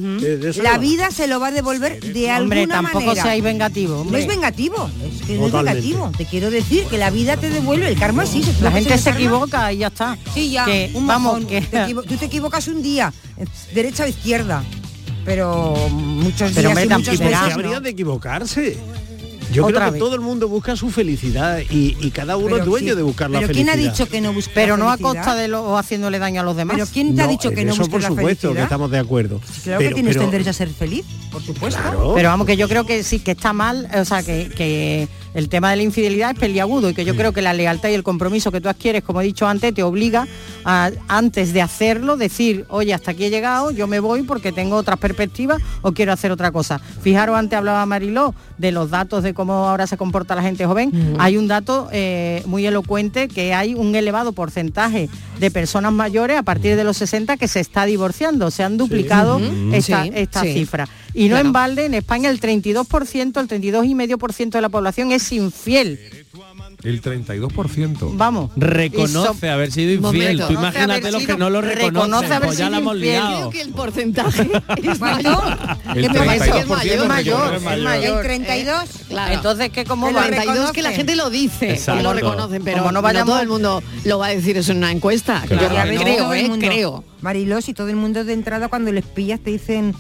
la no. vida se lo va a devolver de Hombre, alguna tampoco manera. seáis vengativo, No es vengativo, es que no es vengativo. Te quiero decir que la vida te devuelve, el karma existe. ¿tú La no gente se karma? equivoca y ya está. Sí, ya. Que, un vamos, que- Te tú te equivocas un día, eh, derecha o izquierda, pero muchos Pero días hombre, y muchas veces no. habría de equivocarse. Yo Otra creo que vez. todo el mundo busca su felicidad y, y cada uno Pero es dueño sí. de buscar la Pero felicidad. ¿quién ha dicho que no busca Pero la no a felicidad? costa de lo, o haciéndole daño a los demás. Pero ¿quién te ha dicho que no eso busques por la supuesto que felicidad? estamos de acuerdo. Claro Pero- que tienes pero- el derecho a ser feliz, por supuesto. Pero vamos, que yo creo que sí, que está mal, o sea, que, que el tema de la infidelidad es peliagudo y que yo creo que la lealtad y el compromiso que tú adquieres, como he dicho antes, te obliga a, antes de hacerlo, decir, oye, hasta aquí he llegado, yo me voy porque tengo otras perspectivas o quiero hacer otra cosa. Fijaros, antes hablaba Mariló de los datos de cómo ahora se comporta la gente joven. Hay un dato eh, muy elocuente que hay un elevado porcentaje de personas mayores a partir de los 60 que se está divorciando. Se han duplicado esta, Sí, esta sí. cifra. Y no Claro. en balde, en España el 32%, el 32,5% de la población es infiel. El 32%. Vamos. Reconoce haber sido infiel. Momento. Tú Reconoce imagínate los que no lo reconoce reconocen. haber Pues ya la hemos infiel. liado. Creo que el porcentaje es mayor. El ¿Qué me parece? 32% Es mayor, es mayor, mayor. es mayor. El 32. Claro. Entonces, ¿qué cómo el va? 32 que la gente lo dice, Exacto. que lo reconocen, pero Como no no, vayamos- todo el mundo lo va a decir eso en una encuesta. Claro. Yo Y creo, todo el eh, creo. Mariló, si todo el mundo de entrada cuando les pillas te dicen,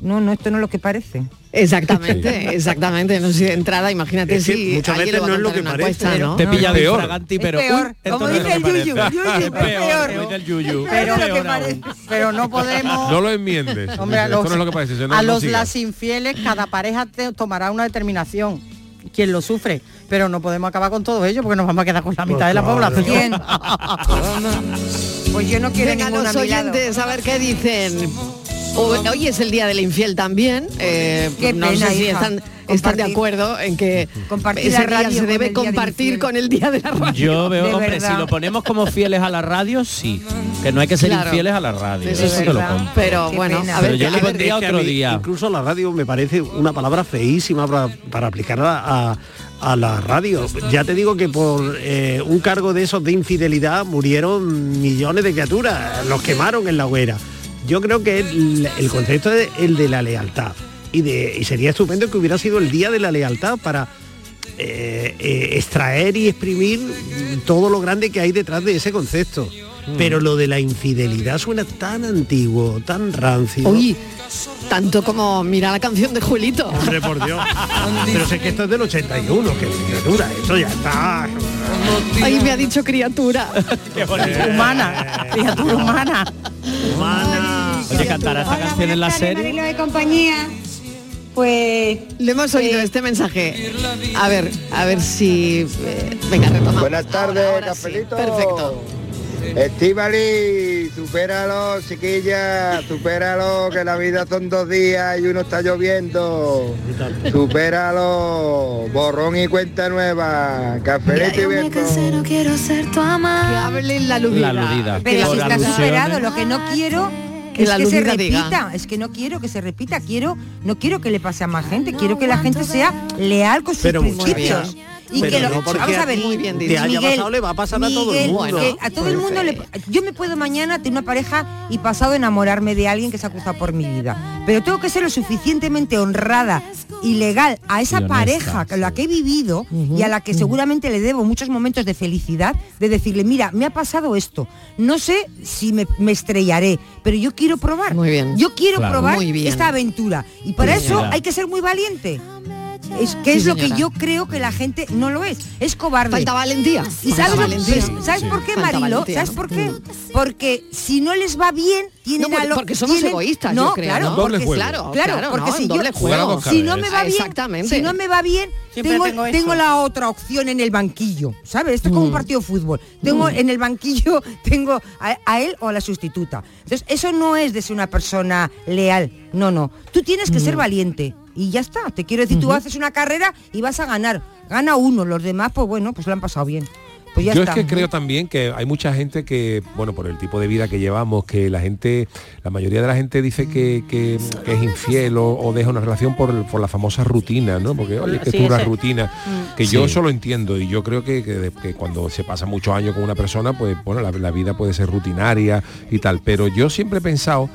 no, no, esto no es lo que parece. Exactamente, exactamente. No sé, de entrada, imagínate Es que si muchas veces no a es lo que parece. encuesta, ¿no? Te No, pilla es de peor. infraganti, pero peor. uy, Como no es lo dice que el yuyu, yuyu, Es es peor, peor. como dice el yuyu. Pero, Es pero no podemos... No lo enmiendes. Hombre, a Esto los, no es lo que parece. si no, a no los las infieles, cada pareja te- tomará una determinación. Quien lo sufre, pero no podemos acabar con todo ello porque nos vamos a quedar con la mitad de la claro. población. ¿Quién? Pues yo no quiero Venga, ninguna los a oyentes, a ver qué dicen. Hoy es el día del infiel también. Eh, no sé si están, están de acuerdo en que ese día se debe compartir con el día de la radio. Yo veo, hombre, si lo ponemos como fieles a la radio, sí. Que no hay que ser infieles a la radio. pero bueno, a ver, yo le pondría otro día. Incluso la radio me parece una palabra feísima para, para aplicarla a a la radio. Ya te digo que por eh, un cargo de esos de infidelidad murieron millones de criaturas, los quemaron en la hoguera. Yo creo que el, concepto es el de la lealtad. Y, de, y sería estupendo que hubiera sido el día de la lealtad para eh, eh, extraer y exprimir todo lo grande que hay detrás de ese concepto. Mm. Pero lo de la infidelidad suena tan antiguo, tan rancio. Uy, tanto como mira la canción de Julito. Hombre, por Dios. Pero sé que esto es del 81, que criatura, eso ya está. Ahí me ha dicho criatura. humana, criatura humana. Humana. Oye, cantará esta canción en la serie. de compañía. Pues le hemos oído este mensaje. A ver, a ver si eh, venga retomamos. Buenas tardes, Cafelito. Perfecto. Estivali, supéralo, chiquilla, supéralo, que la vida son dos días y uno está lloviendo. Supéralo, borrón y cuenta nueva, cafelito y viento. no quiero ser tu ama. Que hable la luz. Pero si está superado, lo que no quiero es que se repita, es que no quiero que se repita, quiero, no quiero que le pase a más gente, quiero que la gente sea leal con sus principios y que lo, vamos a ver muy bien te haya pasado le va a pasar a todo el mundo. a todo el mundo le, yo me puedo mañana tener una pareja y pasado enamorarme de alguien que se ha cruzado por mi vida. Pero tengo que ser lo suficientemente honrada y legal a esa pareja con la que he vivido y a la que seguramente le debo muchos momentos de felicidad de decirle mira me ha pasado esto. No sé si me, estrellaré pero yo quiero probar. Muy bien. Yo quiero probar esta aventura. Y para eso hay que ser muy valiente es que es lo que yo creo que la gente no lo es. Es cobarde. Falta valentía. ¿Y sabes, ¿sabes por qué, Marilo? ¿Sabes por qué? Porque si no les va bien, tienen no, Porque somos egoístas, no, yo creo, claro, ¿no? Porque, claro, claro, porque si, yo, juego. si no me va bien, Exactamente. si no me va bien, tengo, tengo, la otra opción en el banquillo, ¿sabes? Esto es como un mm. partido de fútbol. Tengo mm. en el banquillo, tengo a, a, él o a la sustituta. Entonces, eso no es de ser una persona leal. No, no. Tú tienes que ser mm. valiente y ya está. Te quiero decir, tú haces una carrera y vas a ganar. Gana uno, los demás, pues bueno, pues lo han pasado bien. Pues Yo es que creo también que hay mucha gente que, bueno, por el tipo de vida que llevamos, que la gente, la mayoría de la gente dice que, es infiel o, deja una relación por, la famosa rutina, ¿no? Porque, oye, que es una rutina, mm. que yo eso lo entiendo y yo creo que, cuando se pasa muchos años con una persona, pues, bueno, la vida puede ser rutinaria y tal, pero yo siempre he pensado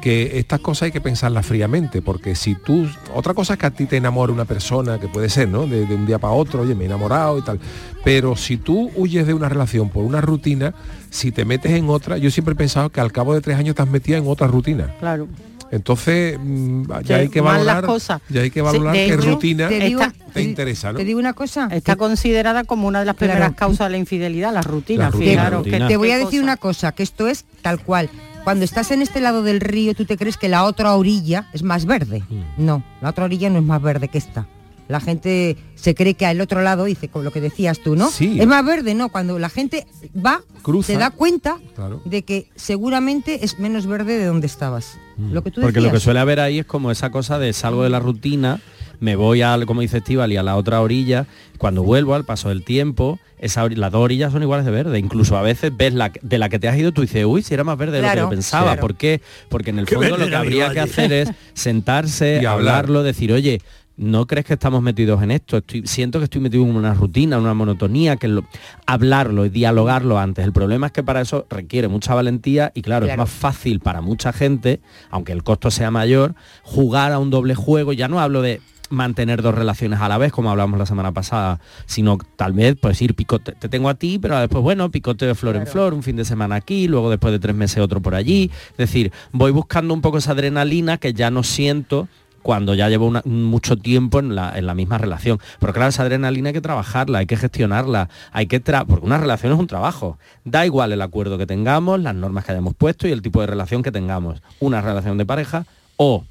que estas cosas hay que pensarlas fríamente, porque si tú, otra cosa es que a ti te enamora una persona, que puede ser, ¿no? De, un día para otro, oye, me he enamorado y tal, pero si tú huyes de una relación por una rutina, si te metes en otra, yo siempre he pensado que al cabo de tres años te has metido en otra rutina. Claro. Entonces, mm, ya hay que valorar, ya hay que valorar qué rutina te, interesa, ¿no? Te digo una cosa. Está considerada como una de las primeras causas de la infidelidad, la rutina. Claro, que te voy a decir una cosa, que esto es tal cual cuando estás en este lado del río, tú te crees que la otra orilla es más verde. Mm. No, la otra orilla no es más verde que esta. La gente se cree que al otro lado, dice, con lo que decías tú, ¿no? Sí. Es más verde, ¿no? Cuando la gente va, se da cuenta de que seguramente es menos verde de donde estabas. Mm. Lo que tú Porque lo que suele haber ahí es como esa cosa de salgo de la rutina, me voy al, como dice Estival, y a la otra orilla, cuando vuelvo al paso del tiempo, esa, las dos orillas son iguales de verde. Incluso a veces ves la de la que te has ido, tú dices, uy, si era más verde de lo que yo pensaba. ¿Por qué? Porque en el fondo lo que habría que hacer es sentarse, y hablarlo, decir, oye, ¿no crees que estamos metidos en esto? Estoy, siento que estoy metido en una rutina, en una monotonía, que lo, hablarlo y dialogarlo antes. El problema es que para eso requiere mucha valentía y claro, es más fácil para mucha gente, aunque el costo sea mayor, jugar a un doble juego. Ya no hablo de mantener dos relaciones a la vez, como hablamos la semana pasada, sino tal vez pues ir picote, te tengo a ti, pero después, bueno, picote de flor en flor, un fin de semana aquí, luego después de tres meses otro por allí. Es decir, voy buscando un poco esa adrenalina que ya no siento cuando ya llevo mucho tiempo en la, en la, misma relación. Pero claro, esa adrenalina hay que trabajarla, hay que gestionarla, hay que porque una relación es un trabajo. Da igual el acuerdo que tengamos, las normas que hayamos puesto y el tipo de relación que tengamos. Una relación de pareja o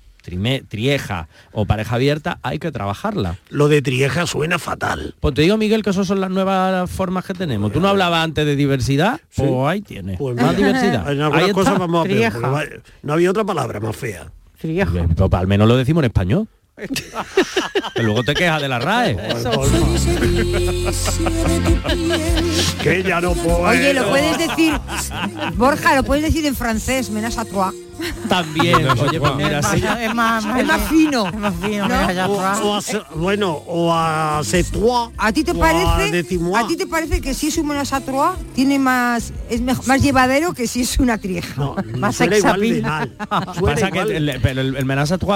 trieja o pareja abierta, hay que trabajarla. Lo de trieja suena fatal. Pues te digo, Miguel, que esas son las nuevas formas que tenemos. Tú no hablabas antes de diversidad, pues ahí tienes. Pues más diversidad. En algunas Ahí cosas está. vamos a va- no había otra palabra más fea. Pues, al menos lo decimos en español. que luego te quejas de la RAE. que ya no puedo. Oye, lo puedes decir, Borja, lo puedes decir en francés, menas a toi. También, oye, pues mira, sí. Es más, es más fino. Es más fino, ¿no? a O- o a bueno, o a toi. ¿A ti te a parece? decimois. ¿A ti te parece que si es un menas a trois tiene más es más llevadero que si es una trieja? más sexapil. Pasa que el, pero el, el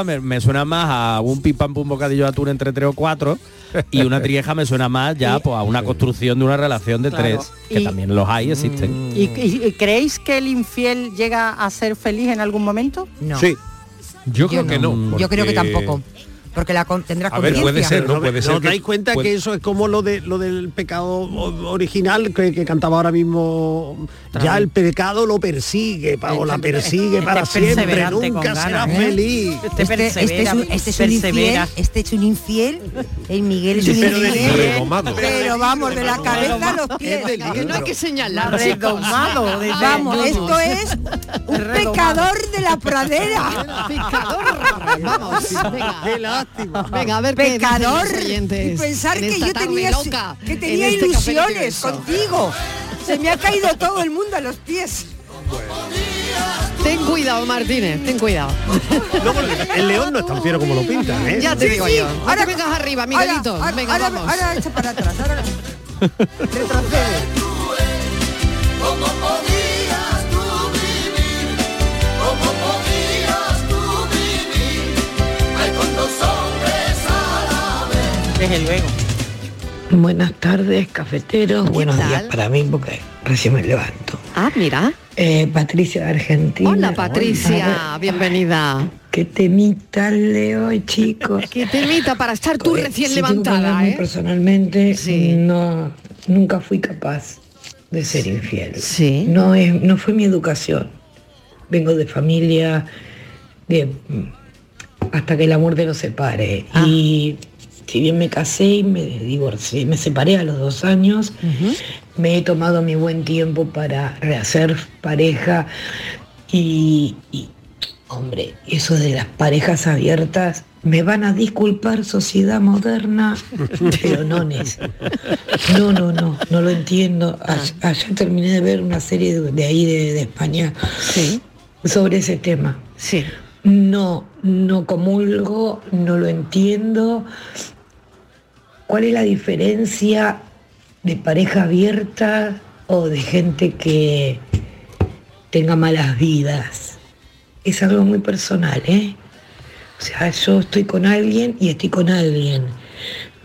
me, me suena más a un pim pam pum bocadillo de atún entre tres o cuatro y una trieja me suena más ya pues, a una construcción de una relación de Claro. tres, que Y- también los hay, existen. ¿Y, y- y creéis que el infiel llega a ser feliz en algún momento? No. Sí. Yo creo que no. Yo creo que tampoco. Porque la con- tendrá A ver, puede ser, ¿no? Puede ser ¿Os que- dais cuenta puede- que eso es como lo de lo del pecado original que, que cantaba ahora mismo? Ya el pecado lo persigue, o la persigue Este para siempre, nunca será ganas, ¿eh? feliz. Este, este es un, este es un infiel, este es un infiel, el Miguel es un Pero de infiel, redomado. pero vamos, de la cabeza a los pies. Que no hay que señalar. Redomado, chicos. de- Vamos, esto es un pecador de la pradera. Pecador. Vamos, venga. Qué. Venga, a ver qué Pecador. oyentes Y pensar en que yo tenía, loca, que en tenía este ilusiones contigo. Se me ha caído todo el mundo a los pies. Ten cuidado, Martínez, ten cuidado. Luego, el león no es tan fiero como lo pintan, ¿eh? Ya te Sí, digo sí. yo. Ahora vengas arriba, Ahora, Miguelito. ahora, Venga, ahora, vamos. ahora echa para atrás. Ahora retrocede. Desde luego. Buenas tardes, cafeteros. Buenos tal? días para mí porque recién me levanto. Ah, mira. Eh, Patricia de Argentina. Hola, Patricia. Bienvenida. Qué temita hoy, chicos. Qué temita para estar tú Pues, recién si levantada, ¿eh? Personalmente, no, nunca fui capaz de ser infiel. Sí. No, es, no fue mi educación. Vengo de familia de hasta que la muerte nos separe. Ah. Y si bien me casé y me divorcié, me separé a los dos años, me he tomado mi buen tiempo para rehacer pareja y, y, hombre, eso de las parejas abiertas, me van a disculpar sociedad moderna, pero no. No, no, no, no lo entiendo. Ay- Ayer terminé de ver una serie de, de ahí de, de España sobre ese tema. Sí. No, no comulgo, no lo entiendo. ¿Cuál es la diferencia de pareja abierta o de gente que tenga malas vidas? Es algo muy personal, ¿eh? O sea, yo estoy con alguien y estoy con alguien.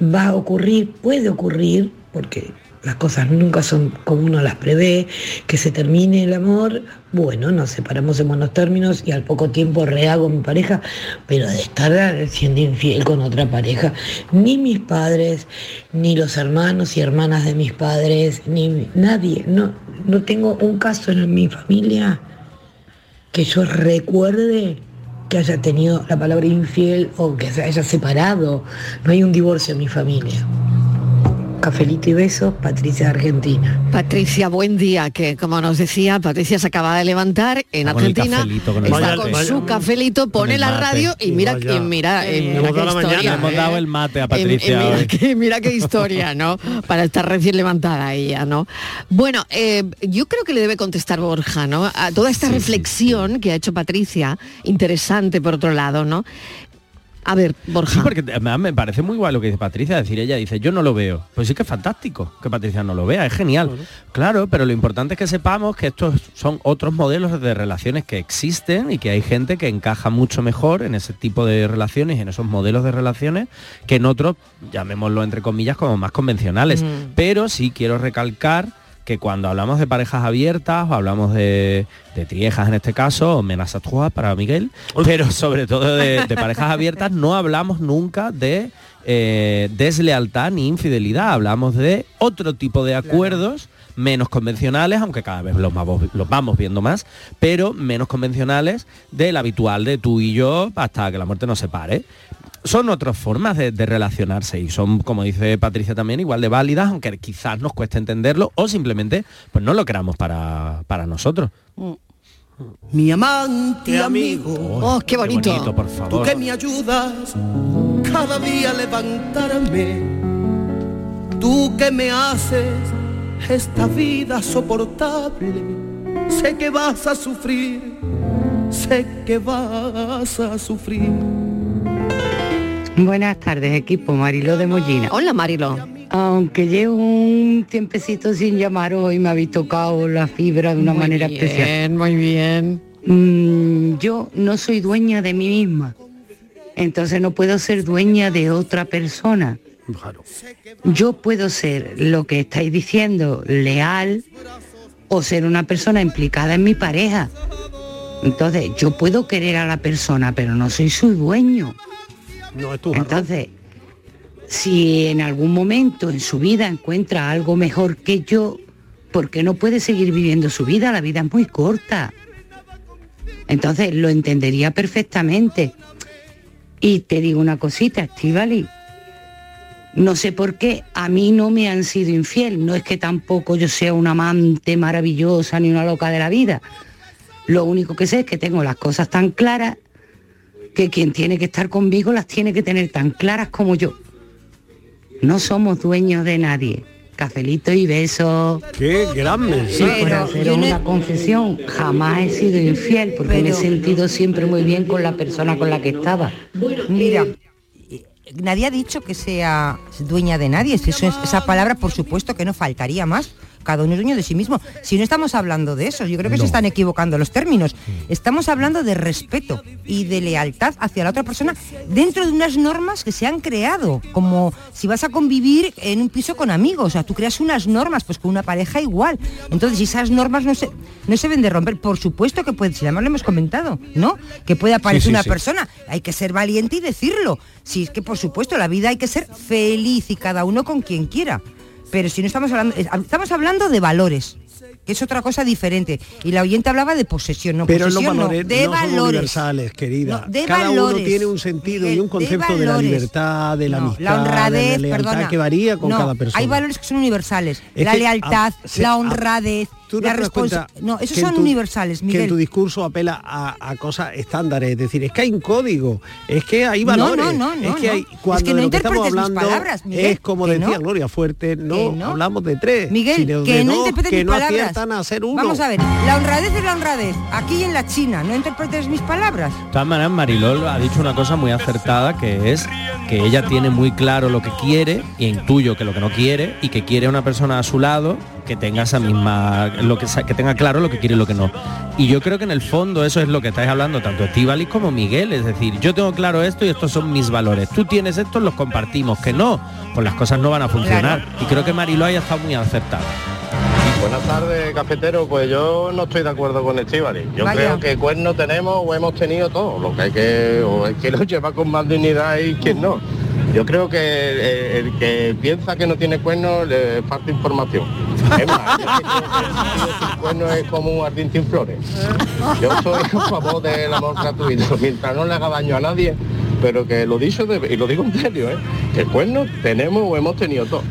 Va a ocurrir, puede ocurrir, porque las cosas nunca son como uno las prevé, que se termine el amor, bueno, nos separamos en buenos términos y al poco tiempo rehago mi pareja, pero de estar siendo infiel con otra pareja, ni mis padres, ni los hermanos y hermanas de mis padres, ni nadie, no, no tengo un caso en mi familia que yo recuerde que haya tenido la palabra infiel o que se haya separado. No hay un divorcio en mi familia. Cafelito y besos, Patricia de Argentina. Patricia, buen día, que como nos decía, Patricia se acaba de levantar en el Argentina, cafelito, con el está mate. con su cafelito, pone la radio y mira, y mira, Eh, y mira hemos qué dado la historia. hemos ¿eh? dado el mate a Patricia mira, hoy. qué, mira qué historia, ¿no? Para estar recién levantada ella, ¿no? Bueno, eh, yo creo que le debe contestar Borja, ¿no? A toda esta reflexión que ha hecho Patricia, interesante por otro lado, ¿no? A ver, Borja. Sí, porque me parece muy guay lo que dice Patricia, decir, ella dice, yo no lo veo. Pues sí que es fantástico que Patricia no lo vea, es genial. Claro, pero lo importante es que sepamos que estos son otros modelos de relaciones que existen y que hay gente que encaja mucho mejor en ese tipo de relaciones, en esos modelos de relaciones, que en otros, llamémoslo entre comillas, como más convencionales. Mm. Pero sí quiero recalcar que cuando hablamos de parejas abiertas o hablamos de, de triejas en este caso, trois para Miguel, pero sobre todo de, de parejas abiertas, no hablamos nunca de eh, deslealtad ni infidelidad, hablamos de otro tipo de acuerdos menos convencionales, aunque cada vez los vamos viendo más, pero menos convencionales del habitual de tú y yo hasta que la muerte nos separe son otras formas de, relacionarse y son, como dice Patricia también, igual de válidas, aunque quizás nos cueste entenderlo o simplemente pues no lo queramos para, para nosotros. Mi amante amigo. Oh, qué bonito. por favor. Tú que me ayudas cada día a levantarme. Tú que me haces esta vida soportable. Sé que vas a sufrir. Sé que vas a sufrir Buenas tardes, equipo. Marilo de Mollina. Hola, Marilo. Aunque llevo un tiempecito sin llamar hoy, me habéis tocado la fibra de una manera especial. Muy bien, mm, yo no soy dueña de mí misma. Entonces no puedo ser dueña de otra persona. Yo puedo ser lo que estáis diciendo, leal, o ser una persona implicada en mi pareja. Entonces, yo puedo querer a la persona, pero no soy su dueño. Entonces, si en algún momento en su vida encuentra algo mejor que yo, ¿por qué no puede seguir viviendo su vida? La vida es muy corta. Entonces lo entendería perfectamente. Y te digo una cosita, Estivali. No sé por qué a mí no me han sido infiel. No es que tampoco yo sea una amante maravillosa ni una loca de la vida. Lo único que sé es que tengo las cosas tan claras que quien tiene que estar conmigo las tiene que tener tan claras como yo. No somos dueños de nadie. Cafelito y besos. Qué gran mensaje. Pero hacer una confesión, jamás he sido infiel porque me he sentido siempre muy bien con la persona con la que estaba. Mira, nadie ha dicho que sea dueña de nadie. esa palabra, por supuesto, que no faltaría más cada uno es dueño de sí mismo. Si no estamos hablando de eso, yo creo que se están equivocando los términos. Estamos hablando de respeto y de lealtad hacia la otra persona dentro de unas normas que se han creado, como si vas a convivir en un piso con amigos, o sea, tú creas unas normas, pues con una pareja igual. Entonces, esas normas no se, no se ven de romper, por supuesto que puede, si además lo hemos comentado, ¿no? Que puede aparecer una persona, hay que ser valiente y decirlo. Si es que por supuesto la vida hay que ser feliz y cada uno con quien quiera pero si no estamos hablando, eh, estamos hablando de valores que es otra cosa diferente. Y la oyente hablaba de posesión, no Pero posesión, no, de valores. universales, querida. Cada uno tiene un sentido y un concepto de, la libertad, de la amistad, la honradez, de la lealtad que varía con cada persona. Hay valores que son universales. la lealtad, la honradez, tú la respuesta no esos son universales Miguel. que en tu discurso apela a, cosas estándares. Es decir es que hay un código es que hay valores no, no, no, es que hay cuando es que no de lo que estamos hablando palabras, es como decía Gloria Fuerte no, hablamos de tres Miguel sino que de no dos, interpretes que mis no palabras. a ser uno. Vamos a ver la honradez es la honradez. Aquí en la China no interpretes mis palabras. De todas maneras Marilol ha dicho una cosa muy acertada que es que ella tiene muy claro lo que quiere y intuyo que lo que no quiere y que quiere una persona a su lado que tenga esa misma lo que, que tenga claro lo que quiere y lo que no y yo creo que en el fondo eso es lo que estáis hablando tanto Estivalis como Miguel es decir yo tengo claro esto y estos son mis valores tú tienes esto los compartimos que no pues las cosas no van a funcionar y creo que Marilo haya estado muy acertada Buenas tardes, cafetero. Pues yo no estoy de acuerdo con Estivali. Yo creo que cuerno tenemos o hemos tenido todo. Lo que hay que, o es que lo lleva con más dignidad y quien no. Yo creo que el, que piensa que no tiene cuernos le falta información. Es más, el cuerno es como un jardín sin flores. Yo soy a favor del amor gratuito, mientras no le haga daño a nadie, pero que lo dicho y lo digo en serio, ¿eh? que cuernos tenemos o hemos tenido todo.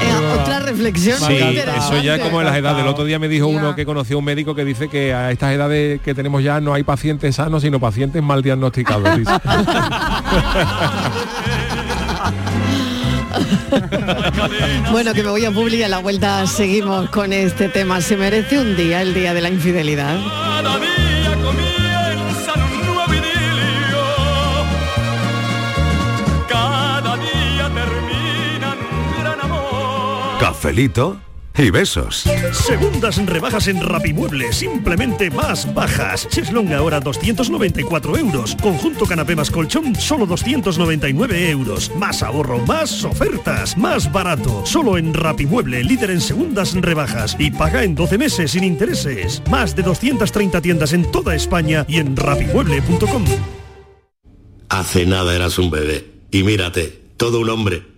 Eh, otra reflexión. Sí, eso ya como en las edades. El otro día me dijo uno que conoció un médico que dice que a estas edades que tenemos ya no hay pacientes sanos, sino pacientes mal diagnosticados. bueno, que me voy a publicar a la vuelta seguimos con este tema. ¿Se merece un día, el día de la infidelidad? Cafelito y besos. Segundas rebajas en Rapimueble, simplemente más bajas. Cheslong ahora 294 euros. Conjunto canapé más colchón, solo 299 euros. Más ahorro, más ofertas, más barato. Solo en Rapimueble, líder en segundas rebajas. Y paga en 12 meses sin intereses. Más de 230 tiendas en toda España y en rapimueble.com. Hace nada eras un bebé. Y mírate, todo un hombre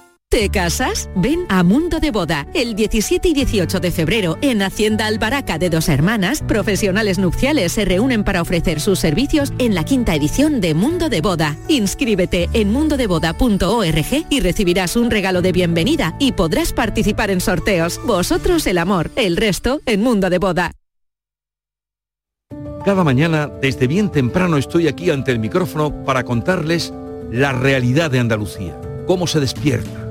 ¿Te casas? Ven a Mundo de Boda. El 17 y 18 de febrero en Hacienda Albaraca de Dos Hermanas, profesionales nupciales se reúnen para ofrecer sus servicios en la quinta edición de Mundo de Boda. Inscríbete en mundodeboda.org y recibirás un regalo de bienvenida y podrás participar en sorteos. Vosotros el amor, el resto en Mundo de Boda. Cada mañana, desde bien temprano, estoy aquí ante el micrófono para contarles la realidad de Andalucía, cómo se despierta,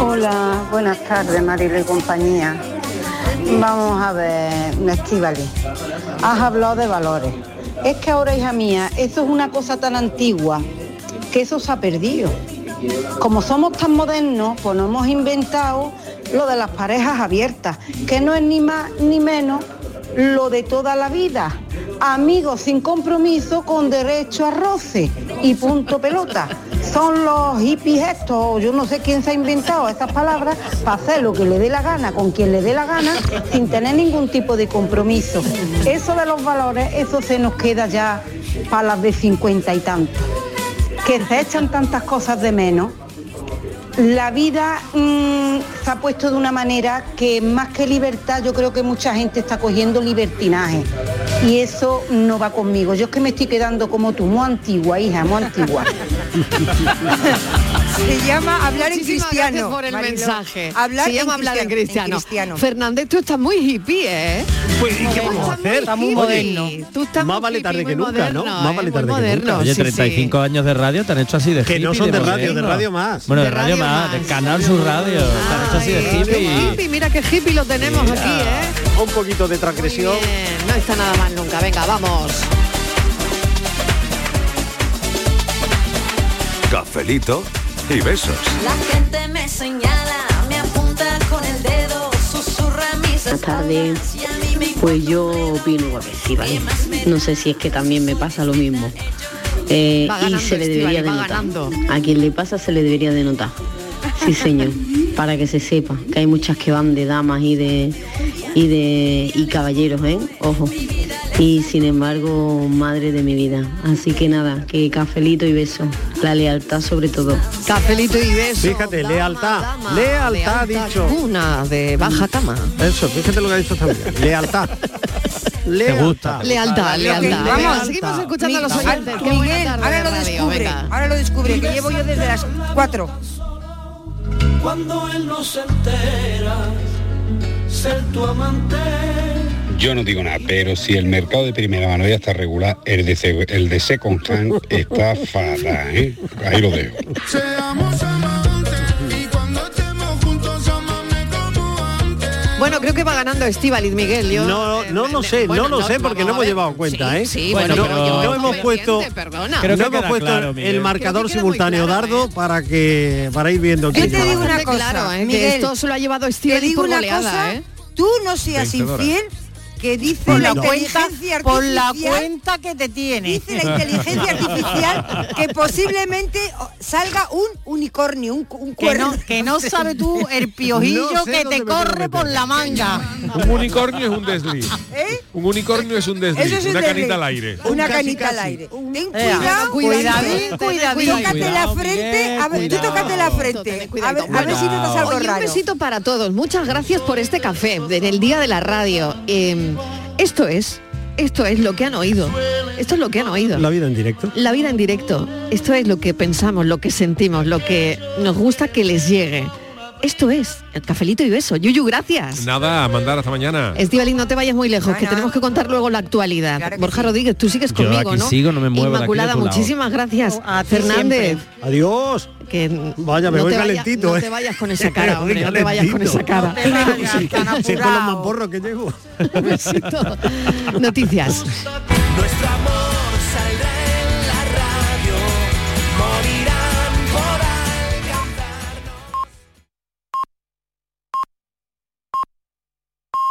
Hola, buenas tardes, Marilo y compañía. Vamos a ver, Estivali. Has hablado de valores. Es que ahora, hija mía, eso es una cosa tan antigua que eso se ha perdido. Como somos tan modernos, pues nos hemos inventado lo de las parejas abiertas, que no es ni más ni menos lo de toda la vida. Amigos sin compromiso con derecho a roce y punto pelota. Son los hippies estos, yo no sé quién se ha inventado estas palabras, para hacer lo que le dé la gana con quien le dé la gana sin tener ningún tipo de compromiso. Eso de los valores, eso se nos queda ya para las de cincuenta y tantos. Que se echan tantas cosas de menos la vida mm, se ha puesto de una manera que más que libertad yo creo que mucha gente está cogiendo libertinaje y eso no va conmigo. Yo es que me estoy quedando como tú, muy antigua, hija, muy antigua. Se llama hablar en cristiano. gracias por el Marilo. mensaje. Hablar Se llama en hablar en cristiano, cristiano. en cristiano. Fernández, tú estás muy hippie, ¿eh? Pues, ¿y qué vamos a hacer? Está muy moderno. Tú estás más vale tarde que nunca, ¿no? Más vale tarde que nunca. Oye, sí, 35 años de radio te han hecho así de Que hippie. no son de radio, de radio más. Bueno, de, De radio, radio más, de Canal Sur Radio. te han hecho así de hippie. hippie, mira qué hippie lo tenemos aquí, ¿eh? Un poquito de transgresión. No está nada mal nunca. Venga, vamos. Cafelito y besos. La gente me señala, me apunta con el dedo, susurra mis Buenas tardes. Pues yo opino Estíbaliz. No sé si es que también me pasa lo mismo. Eh, y se le debería Estíbaliz, de va notar. ganando. A quien le pasa se le debería de notar. Sí, señor. Para que se sepa que hay muchas que van de damas y de y de y caballeros, ¿eh? Ojo. Y sin embargo, madre de mi vida. Así que nada, que cafelito y beso. La lealtad sobre todo. Cafelito y beso. Fíjate, lealtad. Lealtad, ha dicho. Una de baja cama. Eso, fíjate lo que ha dicho esta amiga. Lealtad. Lealtad. Lealtad, lealtad. Vamos, Venga, seguimos escuchando a los oyentes. Qué Miguel, tarde ahora lo radio, descubre, venga. ahora lo descubre, que llevo yo desde las 4. Cuando él no se entera, ser tu amante yo no digo nada, pero si el mercado de primera mano ya está regular, el de, el de second hand está fatal, ¿eh? Ahí lo dejo. Bueno, creo que va ganando Estíbaliz, Miguel. Yo, No, no lo sé, bueno, no lo no, sé porque no hemos ver. llevado cuenta, ¿eh? sí, Bueno, no, pero yo no hemos puesto, perdona. no hemos puesto claro, el marcador Creo que simultáneo claro, dardo para que para ir viendo quién te digo una cosa, claro, ¿eh? que Miguel, esto se lo ha llevado Estíbaliz por goleada, cosa, ¿eh? tú no seas Vencedora. infiel, que dice Por la la inteligencia cuenta- por la artificial- cuenta que te tiene. Dice la inteligencia artificial que posiblemente oh, salga un unicornio, un, un Que cuerno. no, que no sabe tú el piojillo No sé que te corre por la manga. Un unicornio es un desliz. ¿Eh? Un unicornio es un desliz. Es un una desliz. canita al aire. Una casi, canita al aire. Ten Ea, cuidado, cuidadín, cuidadín. Tócate la Cuidado, frente, a ver, tú tócate la frente. A ver, a ver si notas algo Oye, un raro. besito para todos. Muchas gracias por este café en el día de la radio. Eh, esto es, esto es lo que han oído. Esto es lo que han oído. La vida en directo. La vida en directo. Esto es lo que pensamos, lo que sentimos, lo que nos gusta que les llegue. Esto es el cafelito y beso. Yuyu, gracias. Nada, a mandar hasta mañana. Estivali, no te vayas muy lejos, que tenemos que contar luego la actualidad. Claro Borja sí. Rodríguez, tú sigues Yo conmigo, aquí ¿no? sigo, no me muevo de aquí, de Inmaculada, muchísimas gracias. A Fernández, Adiós. que Vaya, me no voy te vayas- calentito, no ¿eh? te vayas con esa cara, hombre, no te vayas con esa cara. te vayas, tan Sí, con los apurado. mamporros que llevo. Un besito. Noticias. Nuestro amor